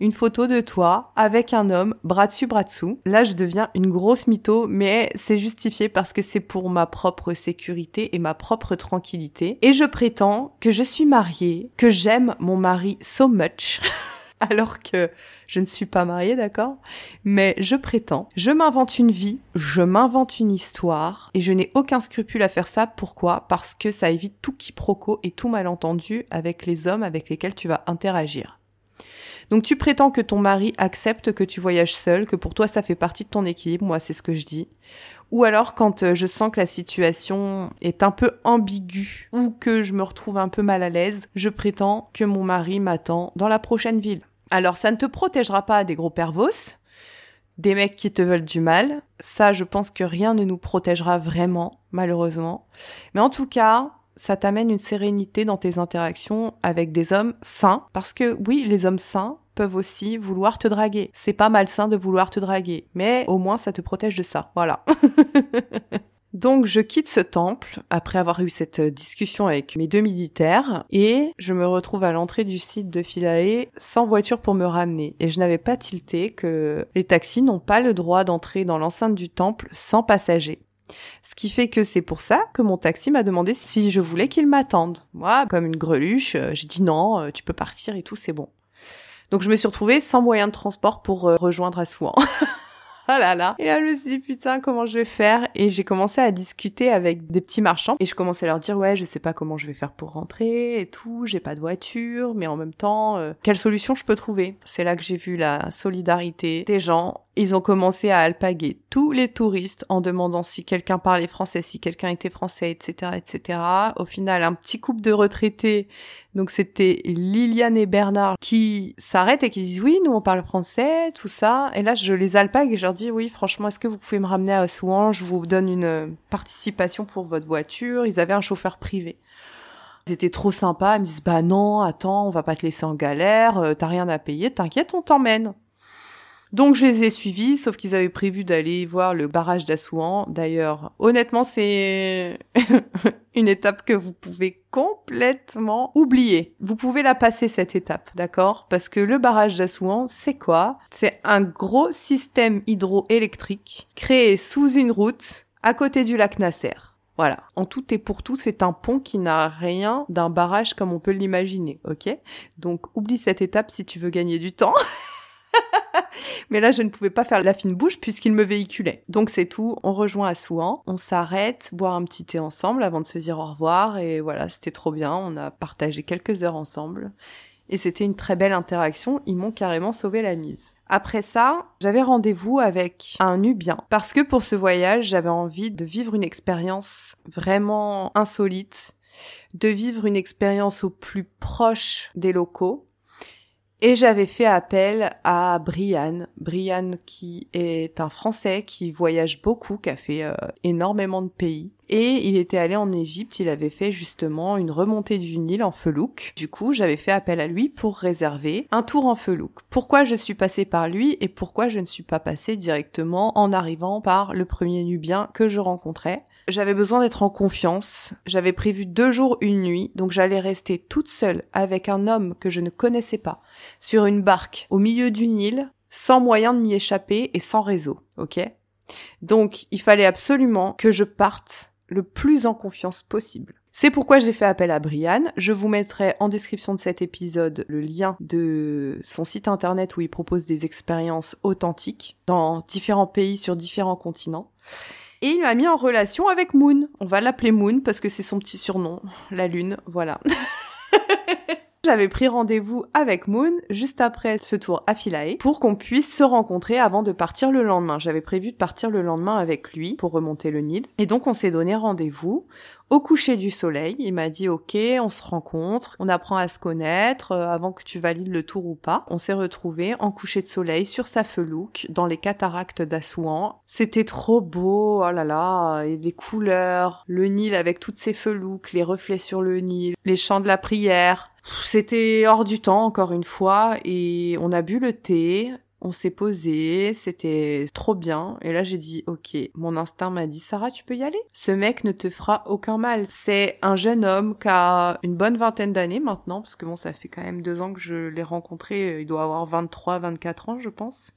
une photo de toi avec un homme, bras dessus, bras dessous. Là, je deviens une grosse mytho, mais c'est justifié parce que c'est pour ma propre sécurité et ma propre tranquillité. Et je prétends que je suis mariée, que j'aime mon mari so much. alors que je ne suis pas mariée, d'accord? Mais je prétends, je m'invente une vie, je m'invente une histoire, et je n'ai aucun scrupule à faire ça. Pourquoi? Parce que ça évite tout quiproquo et tout malentendu avec les hommes avec lesquels tu vas interagir. Donc tu prétends que ton mari accepte que tu voyages seul, que pour toi ça fait partie de ton équilibre, moi c'est ce que je dis. Ou alors quand euh, je sens que la situation est un peu ambiguë ou que je me retrouve un peu mal à l'aise, je prétends que mon mari m'attend dans la prochaine ville. Alors ça ne te protégera pas des gros pervos, des mecs qui te veulent du mal. Ça, je pense que rien ne nous protégera vraiment, malheureusement. Mais en tout cas, ça t'amène une sérénité dans tes interactions avec des hommes sains. Parce que oui, les hommes sains peuvent aussi vouloir te draguer. C'est pas malsain de vouloir te draguer, mais au moins ça te protège de ça. Voilà. Donc je quitte ce temple après avoir eu cette discussion avec mes deux militaires et je me retrouve à l'entrée du site de Philae sans voiture pour me ramener. Et je n'avais pas tilté que les taxis n'ont pas le droit d'entrer dans l'enceinte du temple sans passagers. Ce qui fait que c'est pour ça que mon taxi m'a demandé si je voulais qu'il m'attende. Moi, comme une greluche, euh, j'ai dit non, euh, tu peux partir et tout, c'est bon. Donc je me suis retrouvée sans moyen de transport pour euh, rejoindre Assouan. ah là là. Et là, je me suis dit, putain, comment je vais faire? Et j'ai commencé à discuter avec des petits marchands. Et je commençais à leur dire, ouais, je sais pas comment je vais faire pour rentrer et tout. J'ai pas de voiture, mais en même temps, quelle solution je peux trouver? C'est là que j'ai vu la solidarité des gens ils ont commencé à alpaguer tous les touristes en demandant si quelqu'un parlait français, si quelqu'un était français, etc., etc. Au final, un petit couple de retraités, donc c'était Liliane et Bernard, qui s'arrêtent et qui disent oui, nous on parle français, tout ça. Et là, je les alpague et je leur dis oui, franchement, est-ce que vous pouvez me ramener à Assouan Je vous donne une participation pour votre voiture. Ils avaient un chauffeur privé. Ils étaient trop sympas. Ils me disent bah non, attends, on va pas te laisser en galère. Euh, t'as rien à payer, t'inquiète, on t'emmène. Donc je les ai suivis, sauf qu'ils avaient prévu d'aller voir le barrage d'Assouan. D'ailleurs, honnêtement, c'est une étape que vous pouvez complètement oublier. Vous pouvez la passer cette étape, d'accord? Parce que le barrage d'Assouan, c'est quoi? C'est un gros système hydroélectrique créé sous une route à côté du lac Nasser. Voilà. En tout et pour tout, c'est un pont qui n'a rien d'un barrage comme on peut l'imaginer, ok? Donc oublie cette étape si tu veux gagner du temps. Mais là, je ne pouvais pas faire la fine bouche puisqu'il me véhiculait. Donc c'est tout. On rejoint Assouan. On s'arrête, boire un petit thé ensemble avant de se dire au revoir. Et voilà, c'était trop bien. On a partagé quelques heures ensemble. Et c'était une très belle interaction. Ils m'ont carrément sauvé la mise. Après ça, j'avais rendez-vous avec un Nubien. Parce que pour ce voyage, j'avais envie de vivre une expérience vraiment insolite de vivre une expérience au plus proche des locaux et j'avais fait appel à Brian, Brian qui est un Français qui voyage beaucoup, qui a fait euh, énormément de pays. Et il était allé en Égypte, il avait fait justement une remontée du Nil en felouk. Du coup, j'avais fait appel à lui pour réserver un tour en felouk. Pourquoi je suis passée par lui et pourquoi je ne suis pas passée directement en arrivant par le premier Nubien que je rencontrais? J'avais besoin d'être en confiance. J'avais prévu deux jours, une nuit, donc j'allais rester toute seule avec un homme que je ne connaissais pas, sur une barque, au milieu du Nil, sans moyen de m'y échapper et sans réseau, ok? Donc, il fallait absolument que je parte le plus en confiance possible. C'est pourquoi j'ai fait appel à Brian. Je vous mettrai en description de cet épisode le lien de son site internet où il propose des expériences authentiques dans différents pays sur différents continents. Et il m'a mis en relation avec Moon. On va l'appeler Moon parce que c'est son petit surnom, la lune, voilà. J'avais pris rendez-vous avec Moon juste après ce tour à Philae pour qu'on puisse se rencontrer avant de partir le lendemain. J'avais prévu de partir le lendemain avec lui pour remonter le Nil. Et donc on s'est donné rendez-vous au coucher du soleil. Il m'a dit ok, on se rencontre, on apprend à se connaître euh, avant que tu valides le tour ou pas. On s'est retrouvés en coucher de soleil sur sa felouk dans les cataractes d'Assouan. C'était trop beau, oh là là, et les couleurs, le Nil avec toutes ses felouks, les reflets sur le Nil, les chants de la prière. C'était hors du temps encore une fois et on a bu le thé, On s'est posé, c'était trop bien. Et là, j'ai dit, ok, mon instinct m'a dit, Sarah, tu peux y aller? Ce mec ne te fera aucun mal. C'est un jeune homme qui a une bonne vingtaine d'années maintenant, parce que bon, ça fait quand même deux ans que je l'ai rencontré. Il doit avoir 23, 24 ans, je pense.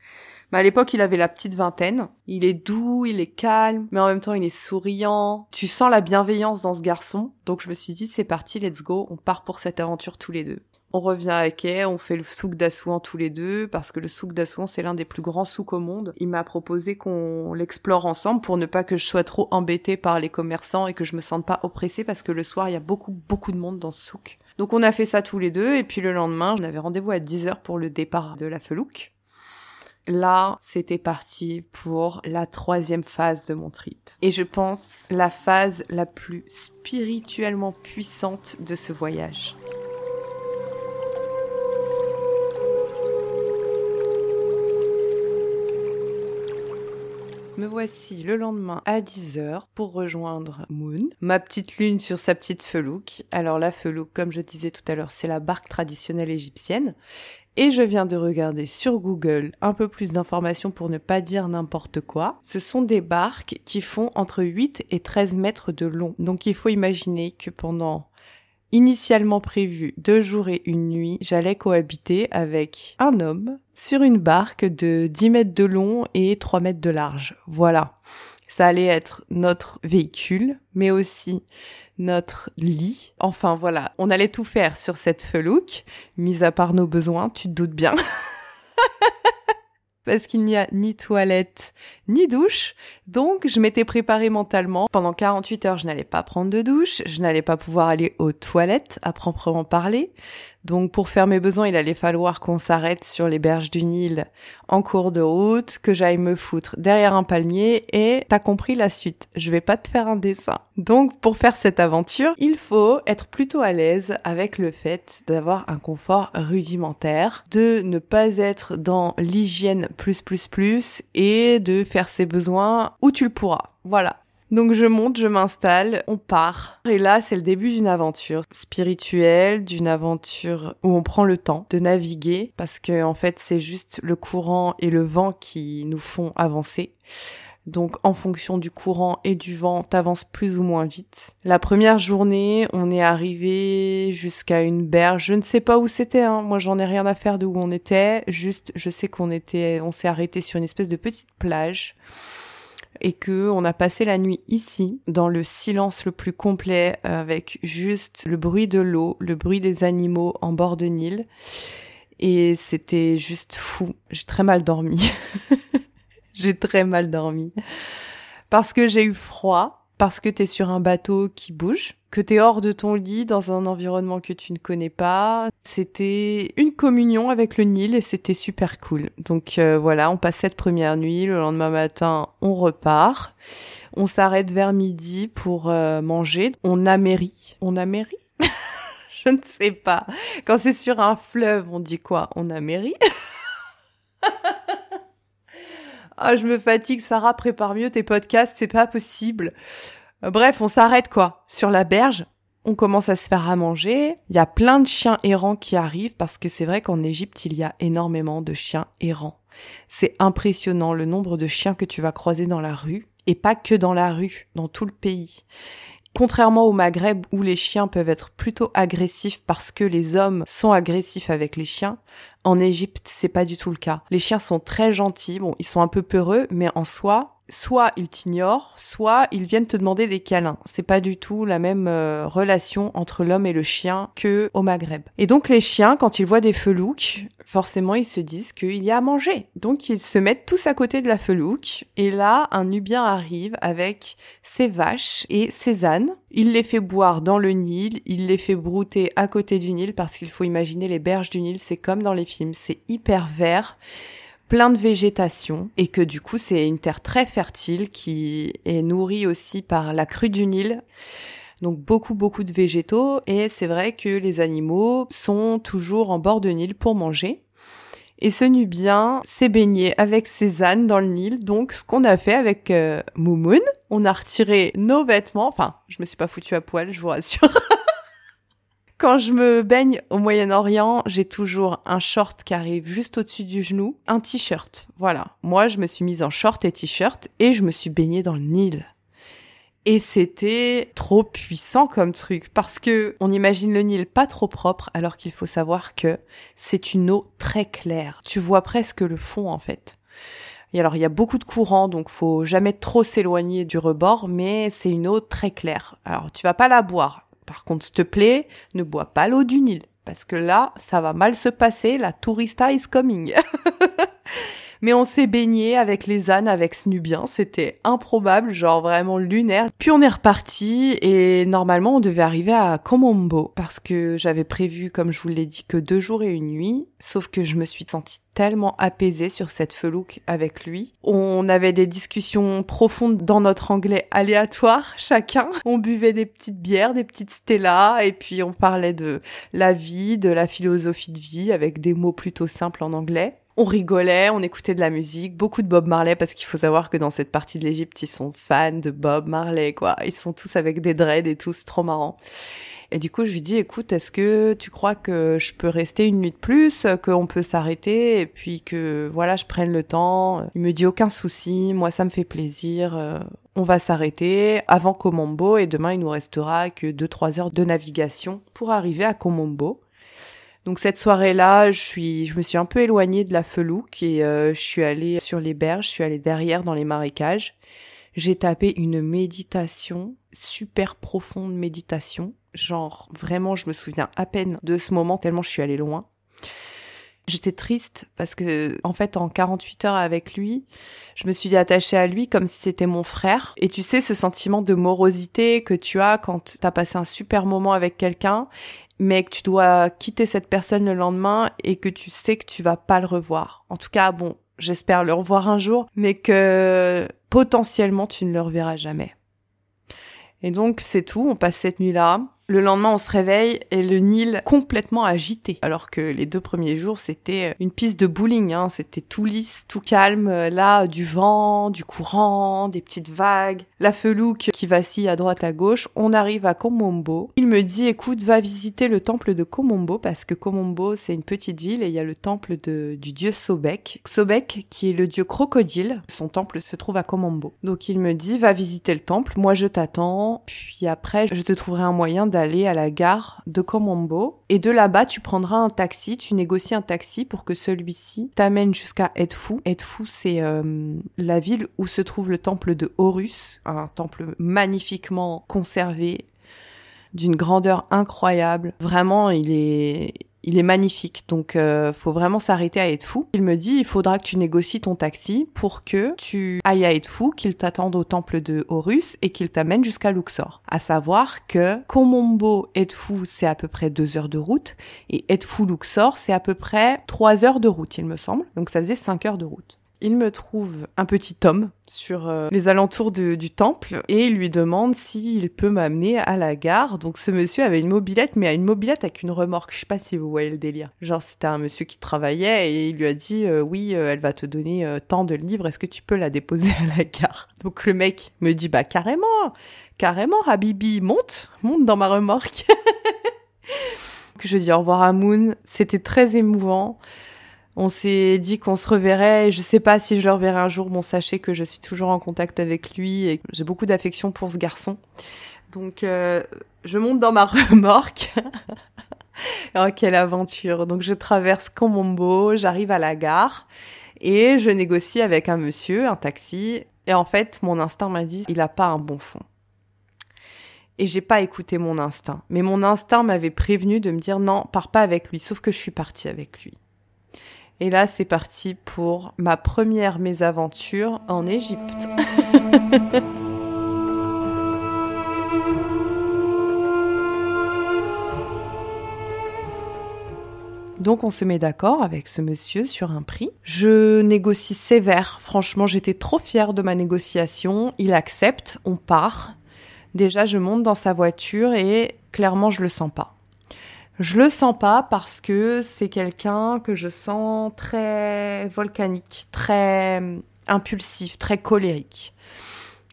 Mais à l'époque, il avait la petite vingtaine. Il est doux, il est calme, mais en même temps, il est souriant. Tu sens la bienveillance dans ce garçon. Donc, je me suis dit, c'est parti, let's go. On part pour cette aventure tous les deux. On revient à Quai, on fait le souk d'Assouan tous les deux, parce que le souk d'Assouan, c'est l'un des plus grands souks au monde. Il m'a proposé qu'on l'explore ensemble pour ne pas que je sois trop embêtée par les commerçants et que je me sente pas oppressée, parce que le soir, il y a beaucoup, beaucoup de monde dans ce souk. Donc on a fait ça tous les deux, et puis le lendemain, on avait rendez-vous à 10h pour le départ de la Felouk. Là, c'était parti pour la troisième phase de mon trip. Et je pense la phase la plus spirituellement puissante de ce voyage. Me voici le lendemain à 10h pour rejoindre Moon, ma petite lune sur sa petite felouk. Alors la felouk, comme je disais tout à l'heure, c'est la barque traditionnelle égyptienne. Et je viens de regarder sur Google un peu plus d'informations pour ne pas dire n'importe quoi. Ce sont des barques qui font entre 8 et 13 mètres de long. Donc il faut imaginer que pendant initialement prévu deux jours et une nuit, j'allais cohabiter avec un homme sur une barque de 10 mètres de long et 3 mètres de large. Voilà. Ça allait être notre véhicule, mais aussi notre lit. Enfin voilà, on allait tout faire sur cette felouk, mis à part nos besoins, tu te doutes bien. parce qu'il n'y a ni toilette ni douche. Donc je m'étais préparée mentalement. Pendant 48 heures, je n'allais pas prendre de douche, je n'allais pas pouvoir aller aux toilettes à proprement parler. Donc pour faire mes besoins, il allait falloir qu'on s'arrête sur les berges du Nil en cours de route, que j'aille me foutre derrière un palmier et t'as compris la suite. Je vais pas te faire un dessin. Donc pour faire cette aventure, il faut être plutôt à l'aise avec le fait d'avoir un confort rudimentaire, de ne pas être dans l'hygiène plus plus plus et de faire ses besoins où tu le pourras. Voilà. Donc je monte, je m'installe, on part. Et là, c'est le début d'une aventure spirituelle, d'une aventure où on prend le temps de naviguer parce que en fait, c'est juste le courant et le vent qui nous font avancer. Donc en fonction du courant et du vent, t'avances plus ou moins vite. La première journée, on est arrivé jusqu'à une berge. Je ne sais pas où c'était. Hein. Moi, j'en ai rien à faire de où on était. Juste, je sais qu'on était, on s'est arrêté sur une espèce de petite plage et que on a passé la nuit ici dans le silence le plus complet avec juste le bruit de l'eau, le bruit des animaux en bord de Nil et c'était juste fou. J'ai très mal dormi. j'ai très mal dormi parce que j'ai eu froid, parce que t'es sur un bateau qui bouge que tu es hors de ton lit dans un environnement que tu ne connais pas. C'était une communion avec le Nil et c'était super cool. Donc euh, voilà, on passe cette première nuit, le lendemain matin, on repart. On s'arrête vers midi pour euh, manger. On amérit. On amérit? Je ne sais pas. Quand c'est sur un fleuve, on dit quoi? On amérit? Ah, je me fatigue, Sarah, prépare mieux tes podcasts, c'est pas possible. Euh, bref, on s'arrête quoi sur la berge. On commence à se faire à manger. Il y a plein de chiens errants qui arrivent parce que c'est vrai qu'en Égypte, il y a énormément de chiens errants. C'est impressionnant le nombre de chiens que tu vas croiser dans la rue et pas que dans la rue, dans tout le pays. Contrairement au Maghreb où les chiens peuvent être plutôt agressifs parce que les hommes sont agressifs avec les chiens, en Égypte, c'est pas du tout le cas. Les chiens sont très gentils, bon, ils sont un peu peureux, mais en soi, soit ils t'ignorent, soit ils viennent te demander des câlins. C'est pas du tout la même euh, relation entre l'homme et le chien que au Maghreb. Et donc les chiens, quand ils voient des felouks, forcément ils se disent qu'il y a à manger. Donc ils se mettent tous à côté de la felouk. Et là, un Nubien arrive avec ses vaches et ses ânes. Il les fait boire dans le Nil, il les fait brouter à côté du Nil parce qu'il faut imaginer les berges du Nil, c'est comme dans les films, c'est hyper vert plein de végétation et que du coup c'est une terre très fertile qui est nourrie aussi par la crue du Nil. Donc beaucoup beaucoup de végétaux et c'est vrai que les animaux sont toujours en bord de Nil pour manger. Et ce Nubien s'est baigné avec ses ânes dans le Nil. Donc ce qu'on a fait avec euh, Moumoun, on a retiré nos vêtements. Enfin, je me suis pas foutu à poil, je vous rassure. Quand je me baigne au Moyen-Orient, j'ai toujours un short qui arrive juste au-dessus du genou, un t-shirt. Voilà. Moi, je me suis mise en short et t-shirt et je me suis baignée dans le Nil. Et c'était trop puissant comme truc parce que on imagine le Nil pas trop propre alors qu'il faut savoir que c'est une eau très claire. Tu vois presque le fond en fait. Et alors il y a beaucoup de courant donc faut jamais trop s'éloigner du rebord mais c'est une eau très claire. Alors tu vas pas la boire. Par contre, s'il te plaît, ne bois pas l'eau du Nil parce que là, ça va mal se passer, la tourista is coming. Mais on s'est baigné avec les ânes, avec Snubien. C'était improbable, genre vraiment lunaire. Puis on est reparti et normalement on devait arriver à Komombo parce que j'avais prévu, comme je vous l'ai dit, que deux jours et une nuit. Sauf que je me suis sentie tellement apaisée sur cette felouk avec lui. On avait des discussions profondes dans notre anglais aléatoire, chacun. On buvait des petites bières, des petites Stella, et puis on parlait de la vie, de la philosophie de vie avec des mots plutôt simples en anglais on rigolait, on écoutait de la musique, beaucoup de Bob Marley parce qu'il faut savoir que dans cette partie de l'Égypte, ils sont fans de Bob Marley, quoi. Ils sont tous avec des dreads et tout, c'est trop marrant. Et du coup, je lui dis, écoute, est-ce que tu crois que je peux rester une nuit de plus, qu'on peut s'arrêter et puis que voilà, je prenne le temps? Il me dit aucun souci, moi ça me fait plaisir. Euh, on va s'arrêter avant Komombo et demain il nous restera que 2-3 heures de navigation pour arriver à Komombo. Donc cette soirée-là, je suis, je me suis un peu éloignée de la felouk et euh, je suis allée sur les berges, je suis allée derrière dans les marécages. J'ai tapé une méditation, super profonde méditation. Genre, vraiment, je me souviens à peine de ce moment tellement je suis allée loin. J'étais triste parce que, en fait, en 48 heures avec lui, je me suis attachée à lui comme si c'était mon frère. Et tu sais, ce sentiment de morosité que tu as quand t'as passé un super moment avec quelqu'un mais que tu dois quitter cette personne le lendemain et que tu sais que tu vas pas le revoir. En tout cas, bon, j'espère le revoir un jour, mais que potentiellement tu ne le reverras jamais. Et donc c'est tout, on passe cette nuit-là. Le lendemain, on se réveille et le Nil complètement agité. Alors que les deux premiers jours, c'était une piste de bowling. Hein. C'était tout lisse, tout calme. Là, du vent, du courant, des petites vagues, la felouque qui vacille à droite à gauche. On arrive à Komombo. Il me dit, écoute, va visiter le temple de Komombo parce que Komombo, c'est une petite ville et il y a le temple de, du dieu Sobek. Sobek, qui est le dieu crocodile. Son temple se trouve à Komombo. Donc il me dit, va visiter le temple. Moi, je t'attends. Puis après, je te trouverai un moyen à la gare de Komombo et de là-bas tu prendras un taxi, tu négocies un taxi pour que celui-ci t'amène jusqu'à Edfu. Edfu c'est euh, la ville où se trouve le temple de Horus, un temple magnifiquement conservé d'une grandeur incroyable. Vraiment, il est il est magnifique, donc euh, faut vraiment s'arrêter à Edfu. Il me dit, il faudra que tu négocies ton taxi pour que tu ailles à Edfu, qu'il t'attende au temple de Horus et qu'il t'amène jusqu'à Luxor. À savoir que Komombo Edfu, c'est à peu près deux heures de route et Edfu Luxor, c'est à peu près trois heures de route, il me semble. Donc ça faisait cinq heures de route il me trouve un petit homme sur euh, les alentours du temple et il lui demande s'il peut m'amener à la gare. Donc ce monsieur avait une mobilette, mais une mobilette avec une remorque. Je sais pas si vous voyez le délire. Genre c'était un monsieur qui travaillait et il lui a dit euh, oui, euh, elle va te donner tant de livres. Est-ce que tu peux la déposer à la gare? Donc le mec me dit bah carrément, carrément, Habibi, monte, monte dans ma remorque. je dis au revoir à Moon. C'était très émouvant. On s'est dit qu'on se reverrait. je sais pas si je le reverrai un jour. Bon, sachez que je suis toujours en contact avec lui et j'ai beaucoup d'affection pour ce garçon. Donc, euh, je monte dans ma remorque. oh, quelle aventure. Donc, je traverse Komombo, j'arrive à la gare et je négocie avec un monsieur, un taxi. Et en fait, mon instinct m'a dit, il a pas un bon fond. Et j'ai pas écouté mon instinct. Mais mon instinct m'avait prévenu de me dire non, pars pas avec lui. Sauf que je suis partie avec lui. Et là, c'est parti pour ma première mésaventure en Égypte. Donc on se met d'accord avec ce monsieur sur un prix. Je négocie sévère. Franchement, j'étais trop fière de ma négociation. Il accepte, on part. Déjà, je monte dans sa voiture et clairement, je le sens pas. Je le sens pas parce que c'est quelqu'un que je sens très volcanique, très impulsif, très colérique.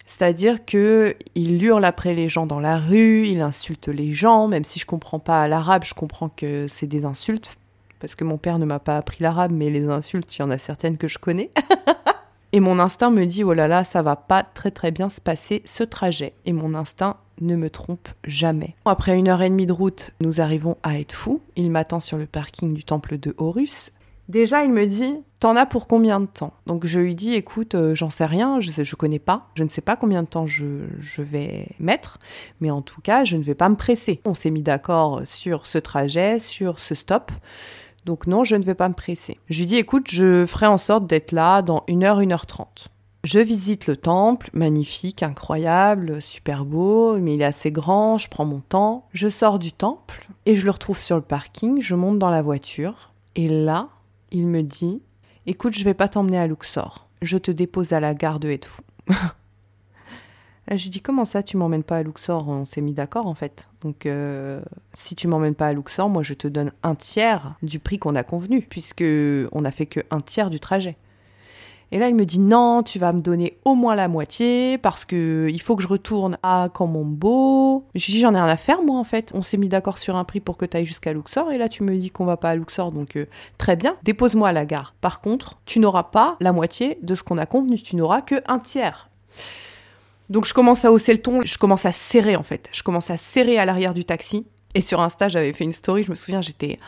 C'est-à-dire que il hurle après les gens dans la rue, il insulte les gens, même si je comprends pas l'arabe, je comprends que c'est des insultes parce que mon père ne m'a pas appris l'arabe, mais les insultes, il y en a certaines que je connais. Et mon instinct me dit, oh là là, ça va pas très très bien se passer ce trajet. Et mon instinct ne me trompe jamais. Après une heure et demie de route, nous arrivons à fou. Il m'attend sur le parking du temple de Horus. Déjà, il me dit, t'en as pour combien de temps? Donc je lui dis, écoute, euh, j'en sais rien, je, ne connais pas, je ne sais pas combien de temps je, je, vais mettre, mais en tout cas, je ne vais pas me presser. On s'est mis d'accord sur ce trajet, sur ce stop. Donc non, je ne vais pas me presser. Je lui dis, écoute, je ferai en sorte d'être là dans 1 heure, 1 heure 30. Je visite le temple, magnifique, incroyable, super beau, mais il est assez grand, je prends mon temps. Je sors du temple et je le retrouve sur le parking, je monte dans la voiture. Et là, il me dit, écoute, je vais pas t'emmener à Luxor, je te dépose à la gare de Edfou. Là, je dis comment ça, tu m'emmènes pas à Luxor? On s'est mis d'accord en fait. Donc, euh, si tu m'emmènes pas à Luxor, moi je te donne un tiers du prix qu'on a convenu, puisque on a fait que un tiers du trajet. Et là, il me dit non, tu vas me donner au moins la moitié parce que il faut que je retourne à Camombo. Je dis j'en ai rien à faire moi en fait. On s'est mis d'accord sur un prix pour que tu ailles jusqu'à Luxor et là tu me dis qu'on va pas à Luxor donc euh, très bien, dépose-moi à la gare. Par contre, tu n'auras pas la moitié de ce qu'on a convenu, tu n'auras que un tiers. Donc je commence à hausser le ton, je commence à serrer en fait. Je commence à serrer à l'arrière du taxi. Et sur Insta, j'avais fait une story, je me souviens, j'étais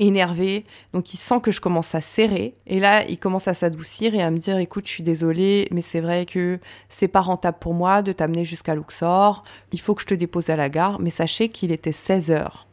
énervée. Donc il sent que je commence à serrer. Et là, il commence à s'adoucir et à me dire, écoute, je suis désolée, mais c'est vrai que c'est pas rentable pour moi de t'amener jusqu'à Luxor. Il faut que je te dépose à la gare. Mais sachez qu'il était 16 heures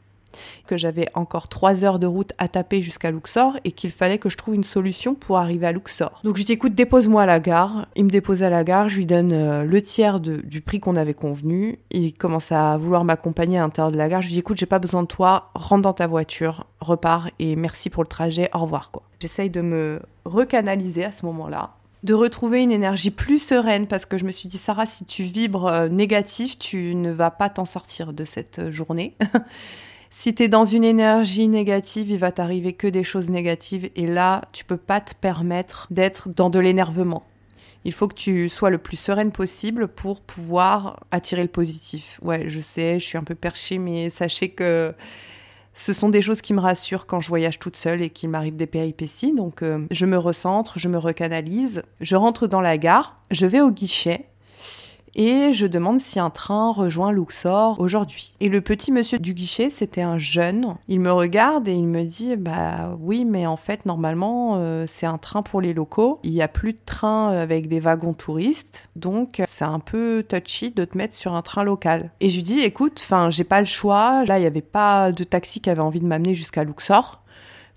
que j'avais encore trois heures de route à taper jusqu'à Luxor et qu'il fallait que je trouve une solution pour arriver à Luxor. Donc je dis écoute, dépose-moi à la gare. Il me dépose à la gare, je lui donne euh, le tiers du prix qu'on avait convenu. Il commence à vouloir m'accompagner à l'intérieur de la gare. Je lui dis écoute, j'ai pas besoin de toi, rentre dans ta voiture, repars et merci pour le trajet, au revoir quoi. J'essaye de me recanaliser à ce moment-là de retrouver une énergie plus sereine parce que je me suis dit Sarah si tu vibres euh, négatif tu ne vas pas t'en sortir de cette euh, journée Si tu es dans une énergie négative, il va t'arriver que des choses négatives et là, tu peux pas te permettre d'être dans de l'énervement. Il faut que tu sois le plus sereine possible pour pouvoir attirer le positif. Ouais, je sais, je suis un peu perchée, mais sachez que ce sont des choses qui me rassurent quand je voyage toute seule et qu'il m'arrive des péripéties. Donc, euh, je me recentre, je me recanalise, je rentre dans la gare, je vais au guichet et je demande si un train rejoint Luxor aujourd'hui. Et le petit monsieur du guichet, c'était un jeune. Il me regarde et il me dit Bah oui, mais en fait, normalement, euh, c'est un train pour les locaux. Il n'y a plus de train avec des wagons touristes. Donc, c'est un peu touchy de te mettre sur un train local. Et je lui dis Écoute, enfin, j'ai pas le choix. Là, il n'y avait pas de taxi qui avait envie de m'amener jusqu'à Luxor.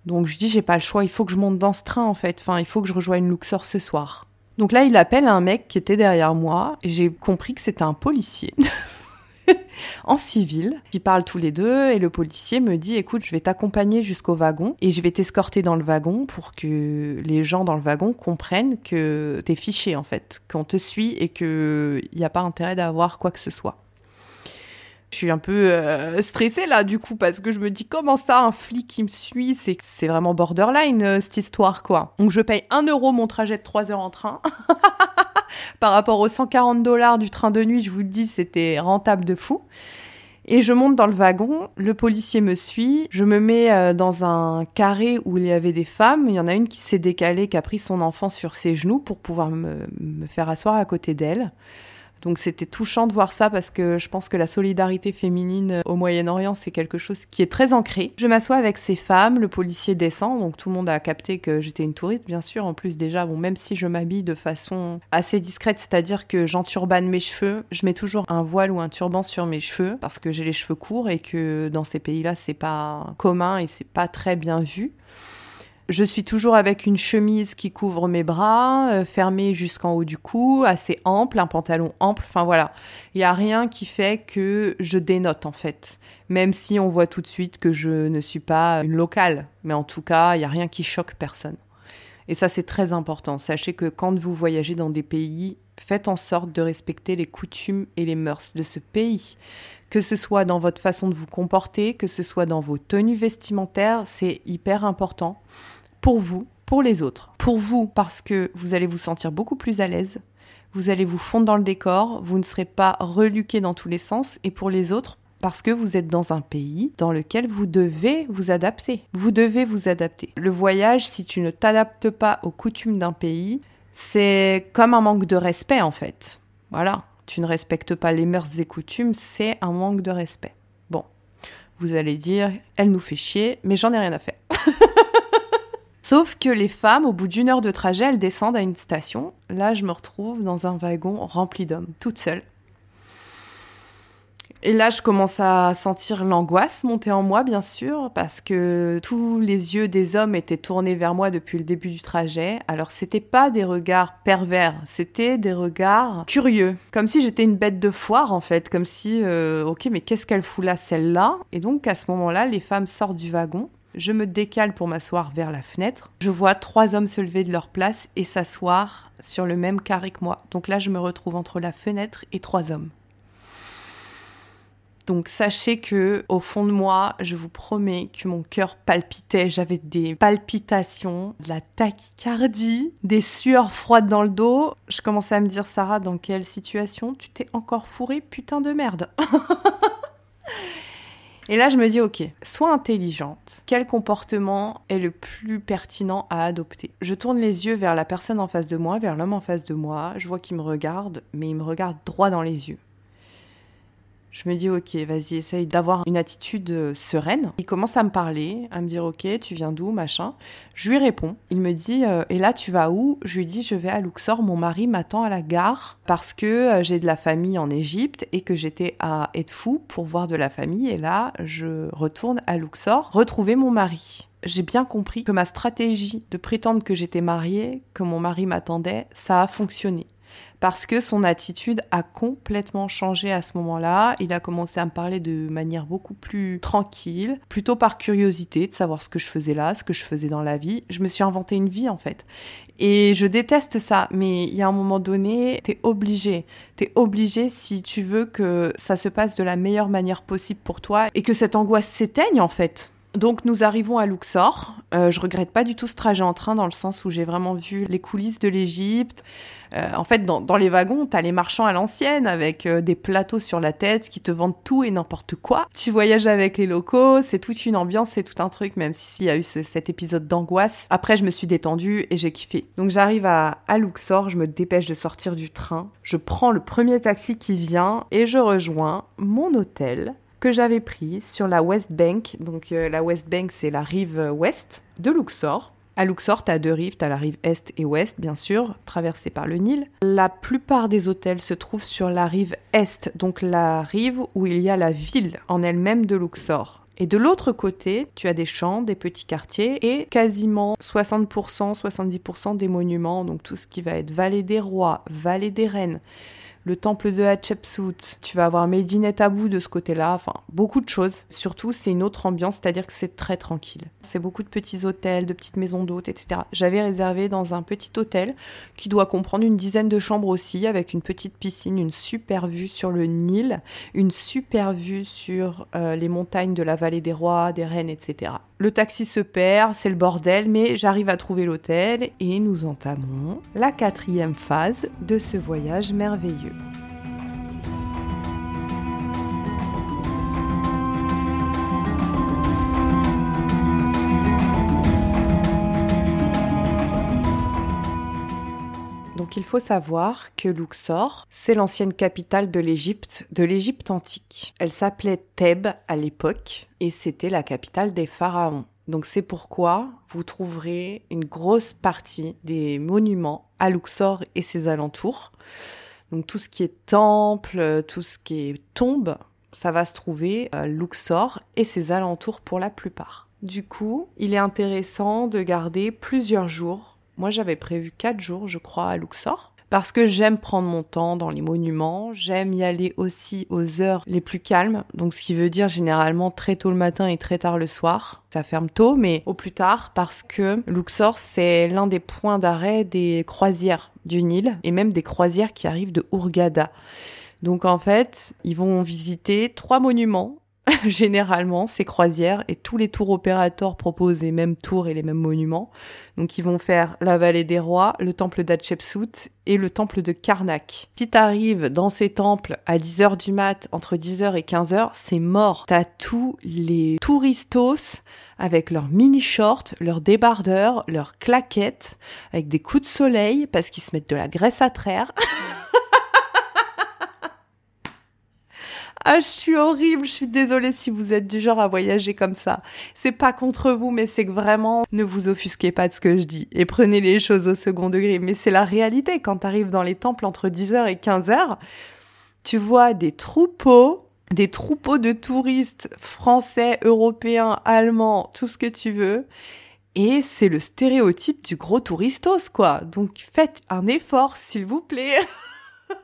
Donc je dis j'ai pas le choix, il faut que je monte dans ce train en fait. Enfin, il faut que je rejoigne Luxor ce soir. Donc là, il appelle un mec qui était derrière moi et j'ai compris que c'était un policier. en civil, qui parlent tous les deux et le policier me dit écoute je vais t'accompagner jusqu'au wagon et je vais t'escorter dans le wagon pour que les gens dans le wagon comprennent que t'es fiché en fait, qu'on te suit et qu'il n'y a pas intérêt d'avoir quoi que ce soit. Je suis un peu euh, stressée là du coup parce que je me dis comment ça un flic qui me suit c'est c'est vraiment borderline euh, cette histoire quoi. Donc je paye 1 euro mon trajet de 3 heures en train. Par rapport aux 140 dollars du train de nuit, je vous le dis, c'était rentable de fou. Et je monte dans le wagon, le policier me suit, je me mets euh, dans un carré où il y avait des femmes, il y en a une qui s'est décalée, qui a pris son enfant sur ses genoux pour pouvoir me, me faire asseoir à côté d'elle. Donc c'était touchant de voir ça parce que je pense que la solidarité féminine au Moyen-Orient, c'est quelque chose qui est très ancré. Je m'assois avec ces femmes, le policier descend, donc tout le monde a capté que j'étais une touriste, bien sûr. En plus déjà, bon, même si je m'habille de façon assez discrète, c'est-à-dire que j'enturbane mes cheveux, je mets toujours un voile ou un turban sur mes cheveux parce que j'ai les cheveux courts et que dans ces pays-là, c'est pas commun et c'est pas très bien vu. Je suis toujours avec une chemise qui couvre mes bras, euh, fermée jusqu'en haut du cou, assez ample, un pantalon ample. Enfin voilà, il n'y a rien qui fait que je dénote en fait. Même si on voit tout de suite que je ne suis pas une locale. Mais en tout cas, il n'y a rien qui choque personne. Et ça, c'est très important. Sachez que quand vous voyagez dans des pays, faites en sorte de respecter les coutumes et les mœurs de ce pays. Que ce soit dans votre façon de vous comporter, que ce soit dans vos tenues vestimentaires, c'est hyper important pour vous, pour les autres. Pour vous, parce que vous allez vous sentir beaucoup plus à l'aise, vous allez vous fondre dans le décor, vous ne serez pas reluqué dans tous les sens, et pour les autres, parce que vous êtes dans un pays dans lequel vous devez vous adapter. Vous devez vous adapter. Le voyage, si tu ne t'adaptes pas aux coutumes d'un pays, c'est comme un manque de respect en fait. Voilà, tu ne respectes pas les mœurs et coutumes, c'est un manque de respect. Bon, vous allez dire, elle nous fait chier, mais j'en ai rien à faire. Sauf que les femmes, au bout d'une heure de trajet, elles descendent à une station. Là, je me retrouve dans un wagon rempli d'hommes, toute seule. Et là, je commence à sentir l'angoisse monter en moi, bien sûr, parce que tous les yeux des hommes étaient tournés vers moi depuis le début du trajet. Alors, c'était pas des regards pervers, c'était des regards curieux, comme si j'étais une bête de foire, en fait, comme si, euh, ok, mais qu'est-ce qu'elle fout là, celle-là? Et donc, à ce moment-là, les femmes sortent du wagon. Je me décale pour m'asseoir vers la fenêtre. Je vois trois hommes se lever de leur place et s'asseoir sur le même carré que moi. Donc là, je me retrouve entre la fenêtre et trois hommes. Donc sachez que au fond de moi, je vous promets que mon cœur palpitait, j'avais des palpitations, de la tachycardie, des sueurs froides dans le dos. Je commençais à me dire Sarah, dans quelle situation tu t'es encore fourrée putain de merde? Et là, je me dis, ok, sois intelligente. Quel comportement est le plus pertinent à adopter? Je tourne les yeux vers la personne en face de moi, vers l'homme en face de moi. Je vois qu'il me regarde, mais il me regarde droit dans les yeux. Je me dis, ok, vas-y, essaye d'avoir une attitude euh, sereine. Il commence à me parler, à me dire, ok, tu viens d'où, machin. Je lui réponds. Il me dit, euh, et là, tu vas où? Je lui dis, je vais à Luxor. Mon mari m'attend à la gare parce que euh, j'ai de la famille en Égypte et que j'étais à Edfou pour voir de la famille. Et là, je retourne à Luxor retrouver mon mari. J'ai bien compris que ma stratégie de prétendre que j'étais mariée, que mon mari m'attendait, ça a fonctionné parce que son attitude a complètement changé à ce moment-là. Il a commencé à me parler de manière beaucoup plus tranquille, plutôt par curiosité de savoir ce que je faisais là, ce que je faisais dans la vie. Je me suis inventé une vie en fait. Et je déteste ça, mais il y a un moment donné, t'es obligé. T'es obligé si tu veux que ça se passe de la meilleure manière possible pour toi et que cette angoisse s'éteigne en fait. Donc nous arrivons à Luxor. Euh, je regrette pas du tout ce trajet en train dans le sens où j'ai vraiment vu les coulisses de l'Égypte. Euh, en fait, dans, les wagons, t'as les marchands à l'ancienne avec euh, des plateaux sur la tête qui te vendent tout et n'importe quoi. Tu voyages avec les locaux, c'est toute une ambiance, c'est tout un truc, même s'il y a eu cet épisode d'angoisse. Après, je me suis détendue et j'ai kiffé. Donc j'arrive à, à Luxor, je me dépêche de sortir du train. Je prends le premier taxi qui vient et je rejoins mon hôtel que j'avais pris sur la West Bank. Donc euh, la West Bank, c'est la rive ouest de Luxor. À Luxor, tu as deux rives, tu as la rive est et ouest, bien sûr, traversée par le Nil. La plupart des hôtels se trouvent sur la rive est, donc la rive où il y a la ville en elle-même de Luxor. Et de l'autre côté, tu as des champs, des petits quartiers et quasiment 60%, 70% des monuments, donc tout ce qui va être vallée des rois, vallée des reines, le temple de Hatshepsut, tu vas avoir Medine Tabou de ce côté-là, enfin beaucoup de choses. Surtout, c'est une autre ambiance, c'est-à-dire que c'est très tranquille. C'est beaucoup de petits hôtels, de petites maisons d'hôtes, etc. J'avais réservé dans un petit hôtel qui doit comprendre une dizaine de chambres aussi, avec une petite piscine, une super vue sur le Nil, une super vue sur euh, les montagnes de la vallée des rois, des reines, etc. Le taxi se perd, c'est le bordel, mais j'arrive à trouver l'hôtel et nous entamons la quatrième phase de ce voyage merveilleux. Donc il faut savoir que Luxor, c'est l'ancienne capitale de l'Égypte, de l'Égypte antique. Elle s'appelait Thèbes à l'époque et c'était la capitale des pharaons. Donc c'est pourquoi vous trouverez une grosse partie des monuments à Luxor et ses alentours. Donc tout ce qui est temple, tout ce qui est tombe, ça va se trouver à Luxor et ses alentours pour la plupart. Du coup, il est intéressant de garder plusieurs jours moi, j'avais prévu quatre jours, je crois, à Luxor. Parce que j'aime prendre mon temps dans les monuments, j'aime y aller aussi aux heures les plus calmes, donc ce qui veut dire généralement très tôt le matin et très tard le soir. Ça ferme tôt, mais au plus tard, parce que Luxor, c'est l'un des points d'arrêt des croisières du Nil, et même des croisières qui arrivent de Hurghada. Donc en fait, ils vont visiter trois monuments généralement, ces croisières, et tous les tours opérateurs proposent les mêmes tours et les mêmes monuments. Donc ils vont faire la vallée des rois, le temple d'Hatshepsut et le temple de Karnak. Si t'arrives dans ces temples à 10h du mat, entre 10h et 15h, c'est mort. T'as tous les touristos avec leurs mini shorts, leurs débardeurs, leurs claquettes, avec des coups de soleil parce qu'ils se mettent de la graisse à traire. Ah, je suis horrible, je suis désolée si vous êtes du genre à voyager comme ça. C'est pas contre vous, mais c'est que vraiment, ne vous offusquez pas de ce que je dis et prenez les choses au second degré. Mais c'est la réalité. Quand t'arrives dans les temples entre 10h et 15h, tu vois des troupeaux des troupeaux de touristes français, européens, allemands, tout ce que tu veux. Et c'est le stéréotype du gros touristos, quoi. Donc faites un effort, s'il vous plaît.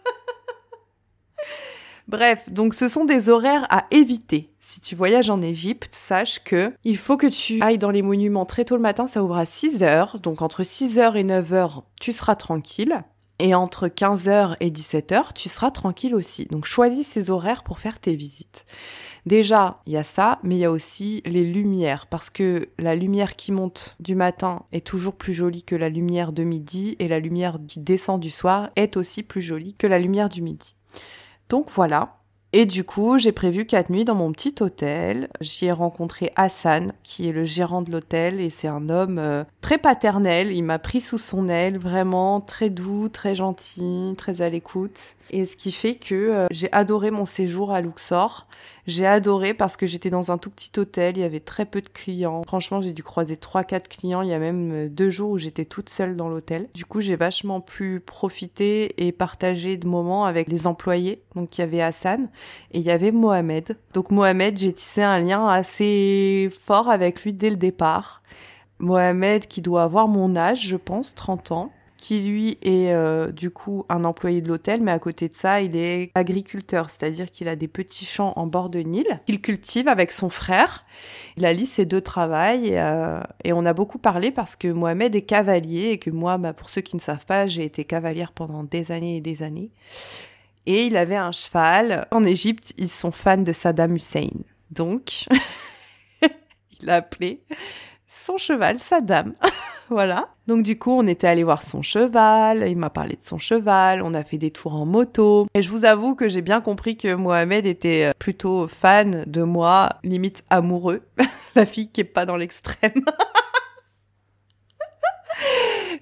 Bref, donc ce sont des horaires à éviter. Si tu voyages en Égypte, sache que il faut que tu ailles dans les monuments très tôt le matin, ça ouvre à 6 heures. Donc entre 6 heures et 9 heures, tu seras tranquille. Et entre 15h et 17h, tu seras tranquille aussi. Donc choisis ces horaires pour faire tes visites. Déjà, il y a ça, mais il y a aussi les lumières, parce que la lumière qui monte du matin est toujours plus jolie que la lumière de midi, et la lumière qui descend du soir est aussi plus jolie que la lumière du midi. Donc voilà. Et du coup, j'ai prévu quatre nuits dans mon petit hôtel. J'y ai rencontré Hassan, qui est le gérant de l'hôtel, et c'est un homme euh, très paternel. Il m'a pris sous son aile, vraiment très doux, très gentil, très à l'écoute. Et ce qui fait que euh, j'ai adoré mon séjour à Luxor. J'ai adoré parce que j'étais dans un tout petit hôtel, il y avait très peu de clients. Franchement, j'ai dû croiser 3-4 clients. Il y a même euh, deux jours où j'étais toute seule dans l'hôtel. Du coup, j'ai vachement pu profiter et partager de moments avec les employés. Donc, il y avait Hassan et il y avait Mohamed. Donc, Mohamed, j'ai tissé un lien assez fort avec lui dès le départ. Mohamed qui doit avoir mon âge, je pense, 30 ans qui lui est euh, du coup un employé de l'hôtel, mais à côté de ça, il est agriculteur, c'est-à-dire qu'il a des petits champs en bord de Nil qu'il cultive avec son frère. Il allie ces deux travails euh, et on a beaucoup parlé parce que Mohamed est cavalier et que moi, bah, pour ceux qui ne savent pas, j'ai été cavalière pendant des années et des années. Et il avait un cheval. En Égypte, ils sont fans de Saddam Hussein. Donc, il a appelé son cheval Saddam. voilà. Donc du coup, on était allé voir son cheval, il m'a parlé de son cheval, on a fait des tours en moto. Et je vous avoue que j'ai bien compris que Mohamed était euh, plutôt fan de moi, limite amoureux. La fille qui est pas dans l'extrême.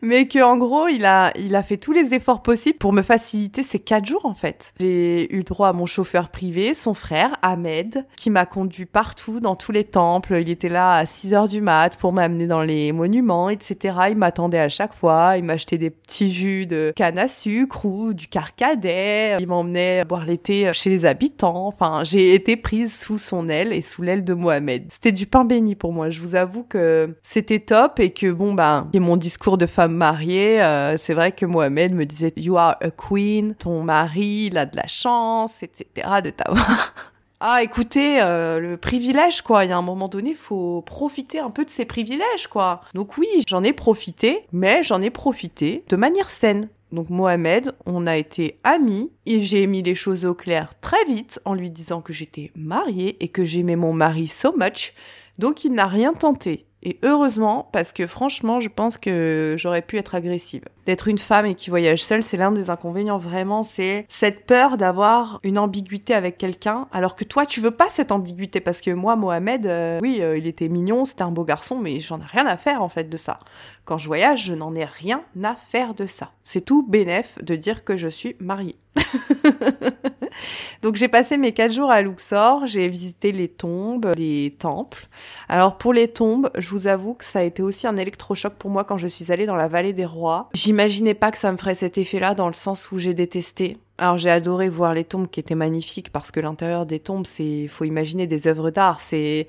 mais que en gros, il a, il a fait tous les efforts possibles pour me faciliter ces quatre jours en fait. J'ai eu droit à mon chauffeur privé, son frère Ahmed, qui m'a conduit partout dans tous les temples. Il était là à 6 heures du mat pour m'amener dans les monuments, etc. Il m'attendait à chaque fois. Il m'achetait des petits jus de canne à sucre ou du carcadet. Il m'emmenait boire l'été chez les habitants. Enfin, j'ai été prise sous son aile et sous l'aile de Mohamed. C'était du pain béni pour moi. Je vous avoue que c'était top et que bon, ben, et mon discours de femme mariée, euh, c'est vrai que Mohamed me disait You are a queen, ton mari, il a de la chance, etc. de t'avoir. Ah, écoutez, euh, le privilège, quoi. Il y a un moment donné, faut profiter un peu de ces privilèges, quoi. Donc oui, j'en ai profité, mais j'en ai profité de manière saine. Donc Mohamed, on a été amis et j'ai mis les choses au clair très vite en lui disant que j'étais mariée et que j'aimais mon mari so much. Donc il n'a rien tenté. Et heureusement, parce que franchement, je pense que j'aurais pu être agressive. D'être une femme et qui voyage seule, c'est l'un des inconvénients vraiment, c'est cette peur d'avoir une ambiguïté avec quelqu'un, alors que toi, tu veux pas cette ambiguïté, parce que moi, Mohamed, euh, oui, euh, il était mignon, c'était un beau garçon, mais j'en ai rien à faire en fait de ça. Quand je voyage, je n'en ai rien à faire de ça. C'est tout bénef de dire que je suis mariée. Donc j'ai passé mes quatre jours à Luxor, j'ai visité les tombes, les temples. Alors pour les tombes, je vous avoue que ça a été aussi un électrochoc pour moi quand je suis allée dans la vallée des rois. J'imaginais pas que ça me ferait cet effet-là dans le sens où j'ai détesté. Alors j'ai adoré voir les tombes qui étaient magnifiques parce que l'intérieur des tombes, c'est, faut imaginer des œuvres d'art. C'est,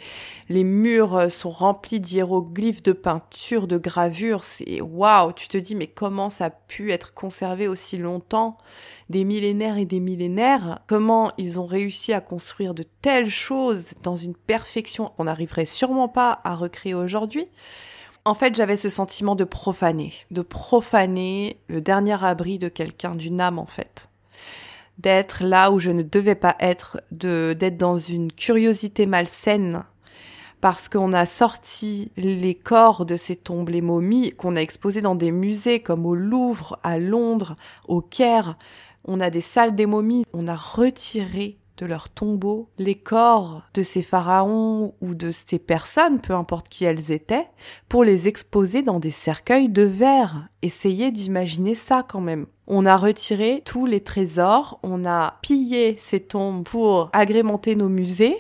les murs sont remplis d'hiéroglyphes, de peintures, de gravures. C'est waouh. Tu te dis mais comment ça a pu être conservé aussi longtemps, des millénaires et des millénaires? Comment ils ont réussi à construire de telles choses dans une perfection? Qu'on n'arriverait sûrement pas à recréer aujourd'hui. En fait, j'avais ce sentiment de profaner, de profaner le dernier abri de quelqu'un, d'une âme en fait. D'être là où je ne devais pas être, de d'être dans une curiosité malsaine parce qu'on a sorti les corps de ces tombes, les momies, qu'on a exposées dans des musées comme au Louvre, à Londres, au Caire. On a des salles des momies. On a retiré de leurs tombeaux les corps de ces pharaons ou de ces personnes, peu importe qui elles étaient, pour les exposer dans des cercueils de verre. Essayez d'imaginer ça quand même. On a retiré tous les trésors, on a pillé ces tombes pour agrémenter nos musées,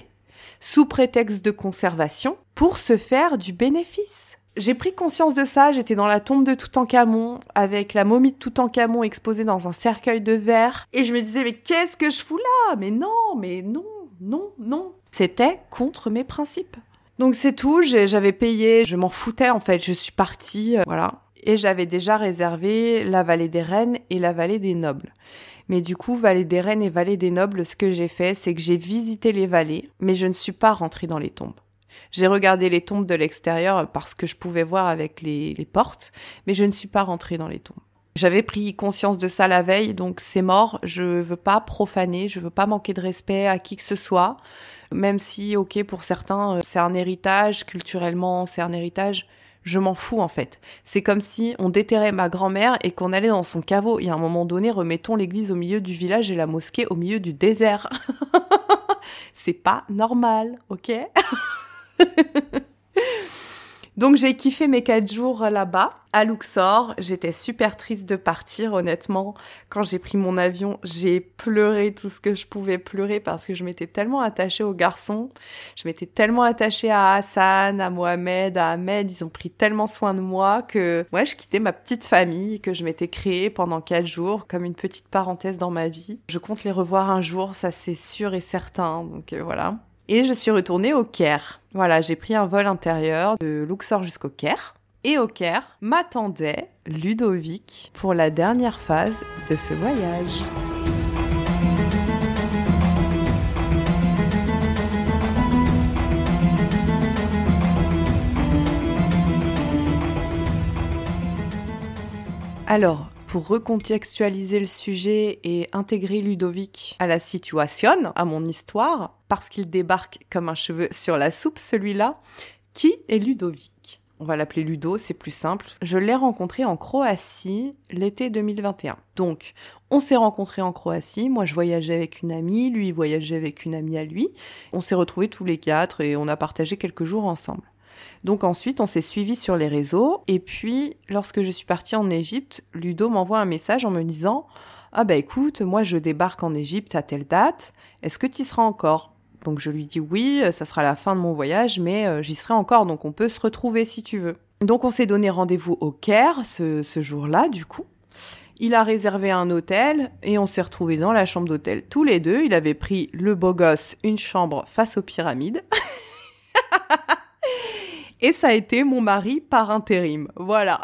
sous prétexte de conservation pour se faire du bénéfice. J'ai pris conscience de ça, j'étais dans la tombe de Toutankhamon avec la momie de Toutankhamon exposée dans un cercueil de verre et je me disais mais qu'est-ce que je fous là? Mais non, mais non, non, non. C'était contre mes principes. Donc c'est tout, j'avais payé, je m'en foutais en fait, je suis partie, euh, voilà. Et j'avais déjà réservé la vallée des reines et la vallée des nobles. Mais du coup, Vallée des Reines et Vallée des Nobles, ce que j'ai fait, c'est que j'ai visité les vallées, mais je ne suis pas rentrée dans les tombes. J'ai regardé les tombes de l'extérieur parce que je pouvais voir avec les, portes, mais je ne suis pas rentrée dans les tombes. J'avais pris conscience de ça la veille, donc c'est mort. Je veux pas profaner, je veux pas manquer de respect à qui que ce soit, même si, ok, pour certains, euh, c'est un héritage culturellement, c'est un héritage je m'en fous en fait. C'est comme si on déterrait ma grand-mère et qu'on allait dans son caveau. Et à un moment donné, remettons l'église au milieu du village et la mosquée au milieu du désert. C'est pas normal, ok? Donc j'ai kiffé mes quatre jours là-bas, à Luxor. J'étais super triste de partir, honnêtement. Quand j'ai pris mon avion, j'ai pleuré tout ce que je pouvais pleurer parce que je m'étais tellement attachée aux garçons. Je m'étais tellement attachée à Hassan, à Mohamed, à Ahmed. Ils ont pris tellement soin de moi que, ouais, je quittais ma petite famille que je m'étais créée pendant quatre jours comme une petite parenthèse dans ma vie. Je compte les revoir un jour, ça c'est sûr et certain. Donc euh, voilà. Et je suis retournée au Caire. Voilà, j'ai pris un vol intérieur de Luxor jusqu'au Caire. Et au Caire m'attendait Ludovic pour la dernière phase de ce voyage. Alors, pour recontextualiser le sujet et intégrer Ludovic à la situation, à mon histoire, parce qu'il débarque comme un cheveu sur la soupe, celui-là, qui est Ludovic? On va l'appeler Ludo, c'est plus simple. Je l'ai rencontré en Croatie l'été 2021. Donc, on s'est rencontrés en Croatie. Moi, je voyageais avec une amie, lui, il voyageait avec une amie à lui. On s'est retrouvés tous les quatre et on a partagé quelques jours ensemble. Donc ensuite, on s'est suivi sur les réseaux. Et puis, lorsque je suis partie en Égypte, Ludo m'envoie un message en me disant Ah bah écoute, moi je débarque en Égypte à telle date. Est-ce que tu seras encore? Donc je lui dis oui, ça sera la fin de mon voyage, mais euh, j'y serai encore, donc on peut se retrouver si tu veux. Donc on s'est donné rendez-vous au Caire ce, ce jour-là, du coup. Il a réservé un hôtel et on s'est retrouvés dans la chambre d'hôtel tous les deux. Il avait pris le beau gosse une chambre face aux pyramides. Et ça a été mon mari par intérim. Voilà.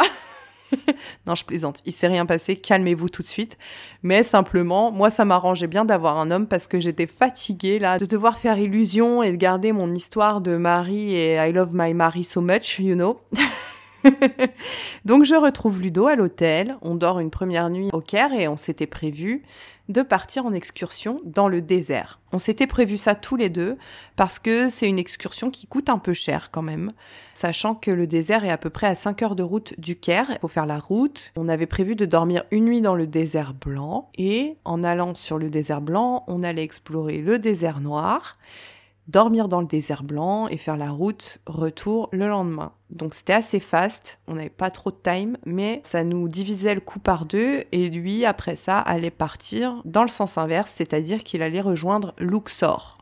non, je plaisante. Il s'est rien passé. Calmez-vous tout de suite. Mais simplement, moi, ça m'arrangeait bien d'avoir un homme parce que j'étais fatiguée là de devoir faire illusion et de garder mon histoire de mari et I love my Mary so much, you know. Donc je retrouve Ludo à l'hôtel, on dort une première nuit au Caire et on s'était prévu de partir en excursion dans le désert. On s'était prévu ça tous les deux parce que c'est une excursion qui coûte un peu cher quand même, sachant que le désert est à peu près à 5 heures de route du Caire. Il faut faire la route. On avait prévu de dormir une nuit dans le désert blanc et en allant sur le désert blanc, on allait explorer le désert noir dormir dans le désert blanc et faire la route retour le lendemain. Donc c'était assez fast, on n'avait pas trop de time, mais ça nous divisait le coup par deux et lui, après ça, allait partir dans le sens inverse, c'est-à-dire qu'il allait rejoindre Luxor.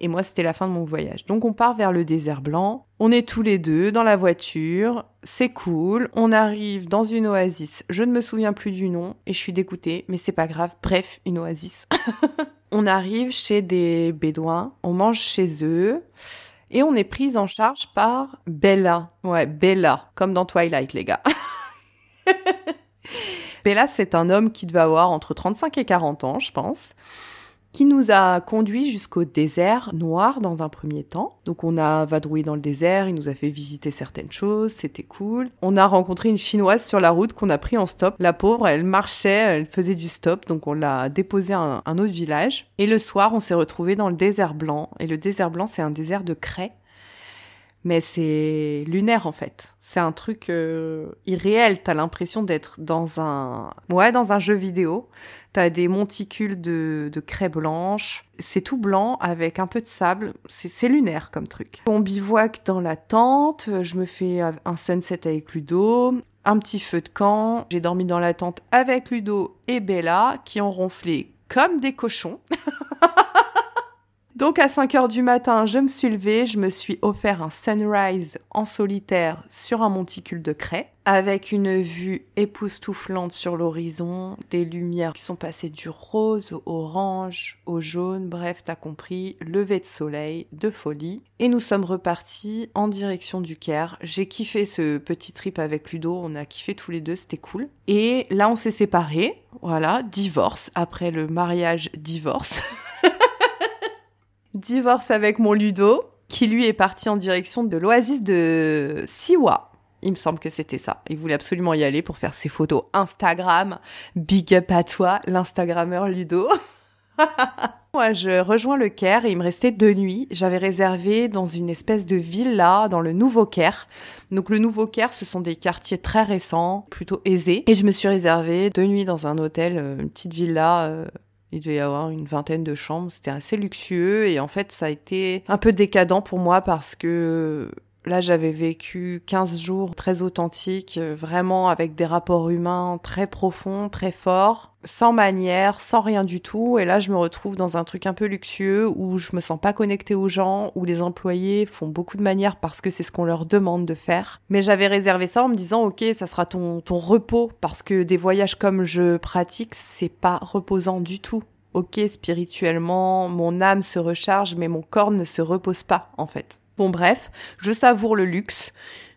Et moi, c'était la fin de mon voyage. Donc on part vers le désert blanc, on est tous les deux dans la voiture, c'est cool, on arrive dans une oasis, je ne me souviens plus du nom et je suis dégoûtée, mais c'est pas grave, bref, une oasis. on arrive chez des bédouins, on mange chez eux. Et on est prise en charge par Bella. Ouais, Bella, comme dans Twilight, les gars. Bella, c'est un homme qui devait avoir entre 35 et 40 ans, je pense. Qui nous a conduit jusqu'au désert noir dans un premier temps. Donc on a vadrouillé dans le désert, il nous a fait visiter certaines choses, c'était cool. On a rencontré une chinoise sur la route qu'on a pris en stop. La pauvre, elle marchait, elle faisait du stop, donc on l'a déposée à un, autre village. Et le soir, on s'est retrouvé dans le désert blanc. Et le désert blanc, c'est un désert de craie mais c'est lunaire en fait. C'est un truc euh, irréel. T'as l'impression d'être dans un, ouais, dans un jeu vidéo. T'as des monticules de, de craie blanche. C'est tout blanc avec un peu de sable. C'est lunaire comme truc. On bivouac dans la tente. Je me fais un sunset avec Ludo. Un petit feu de camp. J'ai dormi dans la tente avec Ludo et Bella qui ont ronflé comme des cochons. Donc à 5 heures du matin, je me suis levée, je me suis offert un sunrise en solitaire sur un monticule de craie, avec une vue époustouflante sur l'horizon, des lumières qui sont passées du rose au orange, au jaune, bref, t'as compris, lever de soleil, de folie. Et nous sommes repartis en direction du Caire. J'ai kiffé ce petit trip avec Ludo, on a kiffé tous les deux, c'était cool. Et là, on s'est séparés, voilà, divorce, après le mariage divorce. Divorce avec mon Ludo, qui lui est parti en direction de l'oasis de Siwa. Il me semble que c'était ça. Il voulait absolument y aller pour faire ses photos Instagram. Big up à toi, l'Instagrammeur Ludo. Moi, je rejoins le Caire et il me restait deux nuits. J'avais réservé dans une espèce de villa dans le Nouveau Caire. Donc le Nouveau Caire, ce sont des quartiers très récents, plutôt aisés. Et je me suis réservé deux nuits dans un hôtel, euh, une petite villa euh, il devait y avoir une vingtaine de chambres. C'était assez luxueux et en fait, ça a été un peu décadent pour moi parce que là, j'avais vécu 15 jours très authentiques, vraiment avec des rapports humains très profonds, très forts, sans manière, sans rien du tout. Et là, je me retrouve dans un truc un peu luxueux où je me sens pas connectée aux gens, où les employés font beaucoup de manières parce que c'est ce qu'on leur demande de faire. Mais j'avais réservé ça en me disant, ok, ça sera ton, ton repos parce que des voyages comme je pratique, c'est pas reposant du tout ok, spirituellement, mon âme se recharge, mais mon corps ne se repose pas, en fait. Bon, bref, je savoure le luxe.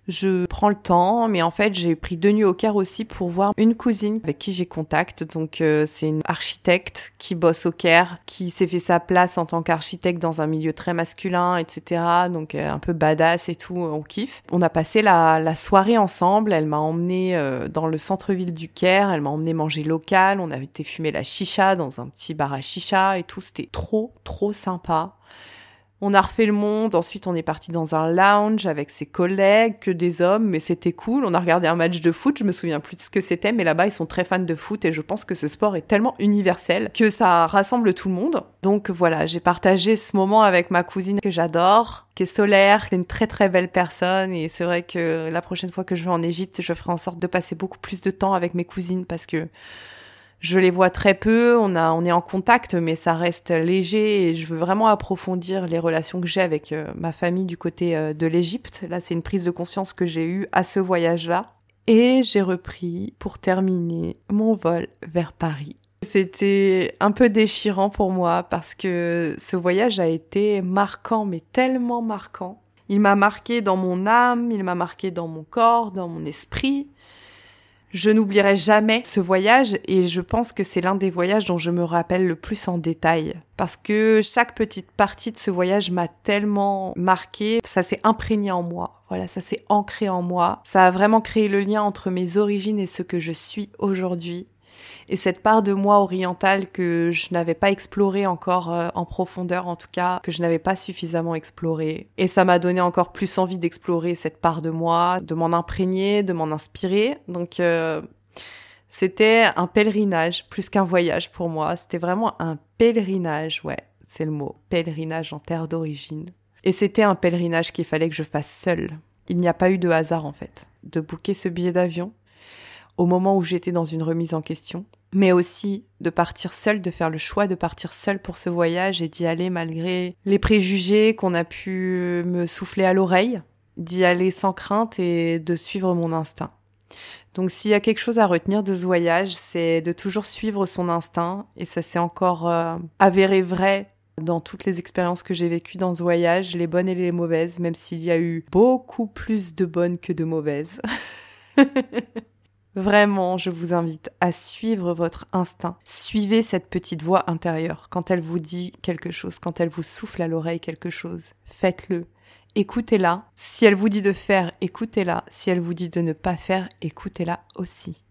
Je prends le temps, mais en fait, j'ai pris deux nuits au Caire aussi pour voir une cousine avec qui j'ai contact. Donc, euh, c'est une architecte qui bosse au Caire, qui s'est fait sa place en tant qu'architecte dans un milieu très masculin, etc. Donc, euh, un peu badass et tout, on kiffe. On a passé la, soirée ensemble. Elle m'a emmené euh, dans le centre-ville du Caire. Elle m'a emmené manger local. On a été fumer la chicha dans un petit bar à chicha et tout. C'était trop, trop sympa. On a refait le monde, ensuite on est parti dans un lounge avec ses collègues, que des hommes, mais c'était cool. On a regardé un match de foot, je me souviens plus de ce que c'était, mais là-bas ils sont très fans de foot et je pense que ce sport est tellement universel que ça rassemble tout le monde. Donc voilà, j'ai partagé ce moment avec ma cousine que j'adore, qui est solaire, qui est une très très belle personne et c'est vrai que la prochaine fois que je vais en Égypte, je ferai en sorte de passer beaucoup plus de temps avec mes cousines parce que je les vois très peu, on, a, on est en contact, mais ça reste léger et je veux vraiment approfondir les relations que j'ai avec euh, ma famille du côté euh, de l'Égypte. Là, c'est une prise de conscience que j'ai eue à ce voyage-là. Et j'ai repris pour terminer mon vol vers Paris. C'était un peu déchirant pour moi parce que ce voyage a été marquant, mais tellement marquant. Il m'a marqué dans mon âme, il m'a marqué dans mon corps, dans mon esprit. Je n'oublierai jamais ce voyage et je pense que c'est l'un des voyages dont je me rappelle le plus en détail. Parce que chaque petite partie de ce voyage m'a tellement marqué, ça s'est imprégné en moi. Voilà, ça s'est ancré en moi. Ça a vraiment créé le lien entre mes origines et ce que je suis aujourd'hui et cette part de moi orientale que je n'avais pas explorée encore euh, en profondeur en tout cas, que je n'avais pas suffisamment explorée. Et ça m'a donné encore plus envie d'explorer cette part de moi, de m'en imprégner, de m'en inspirer. Donc euh, c'était un pèlerinage plus qu'un voyage pour moi. C'était vraiment un pèlerinage, ouais, c'est le mot, pèlerinage en terre d'origine. Et c'était un pèlerinage qu'il fallait que je fasse seul. Il n'y a pas eu de hasard en fait. De booker ce billet d'avion, au moment où j'étais dans une remise en question, mais aussi de partir seule, de faire le choix de partir seule pour ce voyage et d'y aller malgré les préjugés qu'on a pu me souffler à l'oreille, d'y aller sans crainte et de suivre mon instinct. Donc s'il y a quelque chose à retenir de ce voyage, c'est de toujours suivre son instinct et ça s'est encore euh, avéré vrai dans toutes les expériences que j'ai vécues dans ce voyage, les bonnes et les mauvaises, même s'il y a eu beaucoup plus de bonnes que de mauvaises. Vraiment, je vous invite à suivre votre instinct. Suivez cette petite voix intérieure quand elle vous dit quelque chose, quand elle vous souffle à l'oreille quelque chose. Faites-le. Écoutez-la. Si elle vous dit de faire, écoutez-la. Si elle vous dit de ne pas faire, écoutez-la aussi.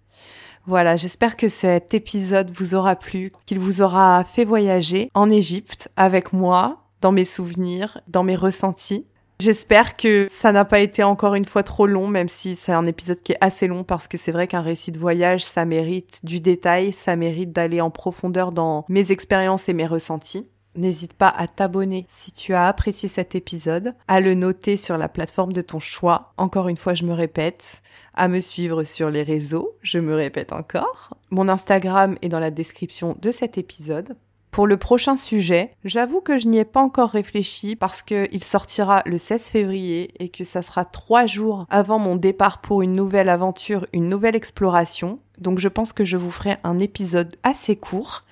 Voilà, j'espère que cet épisode vous aura plu, qu'il vous aura fait voyager en Égypte avec moi, dans mes souvenirs, dans mes ressentis. J'espère que ça n'a pas été encore une fois trop long, même si c'est un épisode qui est assez long parce que c'est vrai qu'un récit de voyage, ça mérite du détail, ça mérite d'aller en profondeur dans mes expériences et mes ressentis. N'hésite pas à t'abonner si tu as apprécié cet épisode, à le noter sur la plateforme de ton choix. Encore une fois, je me répète, à me suivre sur les réseaux, je me répète encore. Mon Instagram est dans la description de cet épisode. Pour le prochain sujet, j'avoue que je n'y ai pas encore réfléchi parce qu'il sortira le 16 février et que ça sera trois jours avant mon départ pour une nouvelle aventure, une nouvelle exploration. Donc je pense que je vous ferai un épisode assez court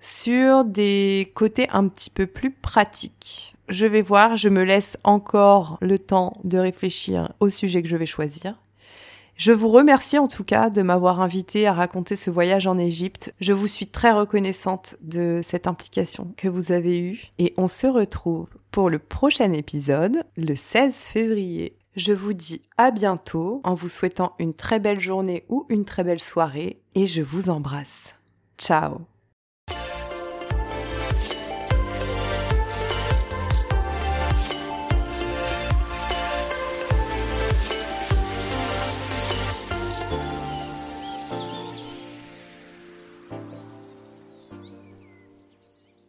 sur des côtés un petit peu plus pratiques. Je vais voir, je me laisse encore le temps de réfléchir au sujet que je vais choisir. Je vous remercie en tout cas de m'avoir invité à raconter ce voyage en Égypte. Je vous suis très reconnaissante de cette implication que vous avez eue et on se retrouve pour le prochain épisode le 16 février. Je vous dis à bientôt en vous souhaitant une très belle journée ou une très belle soirée et je vous embrasse. Ciao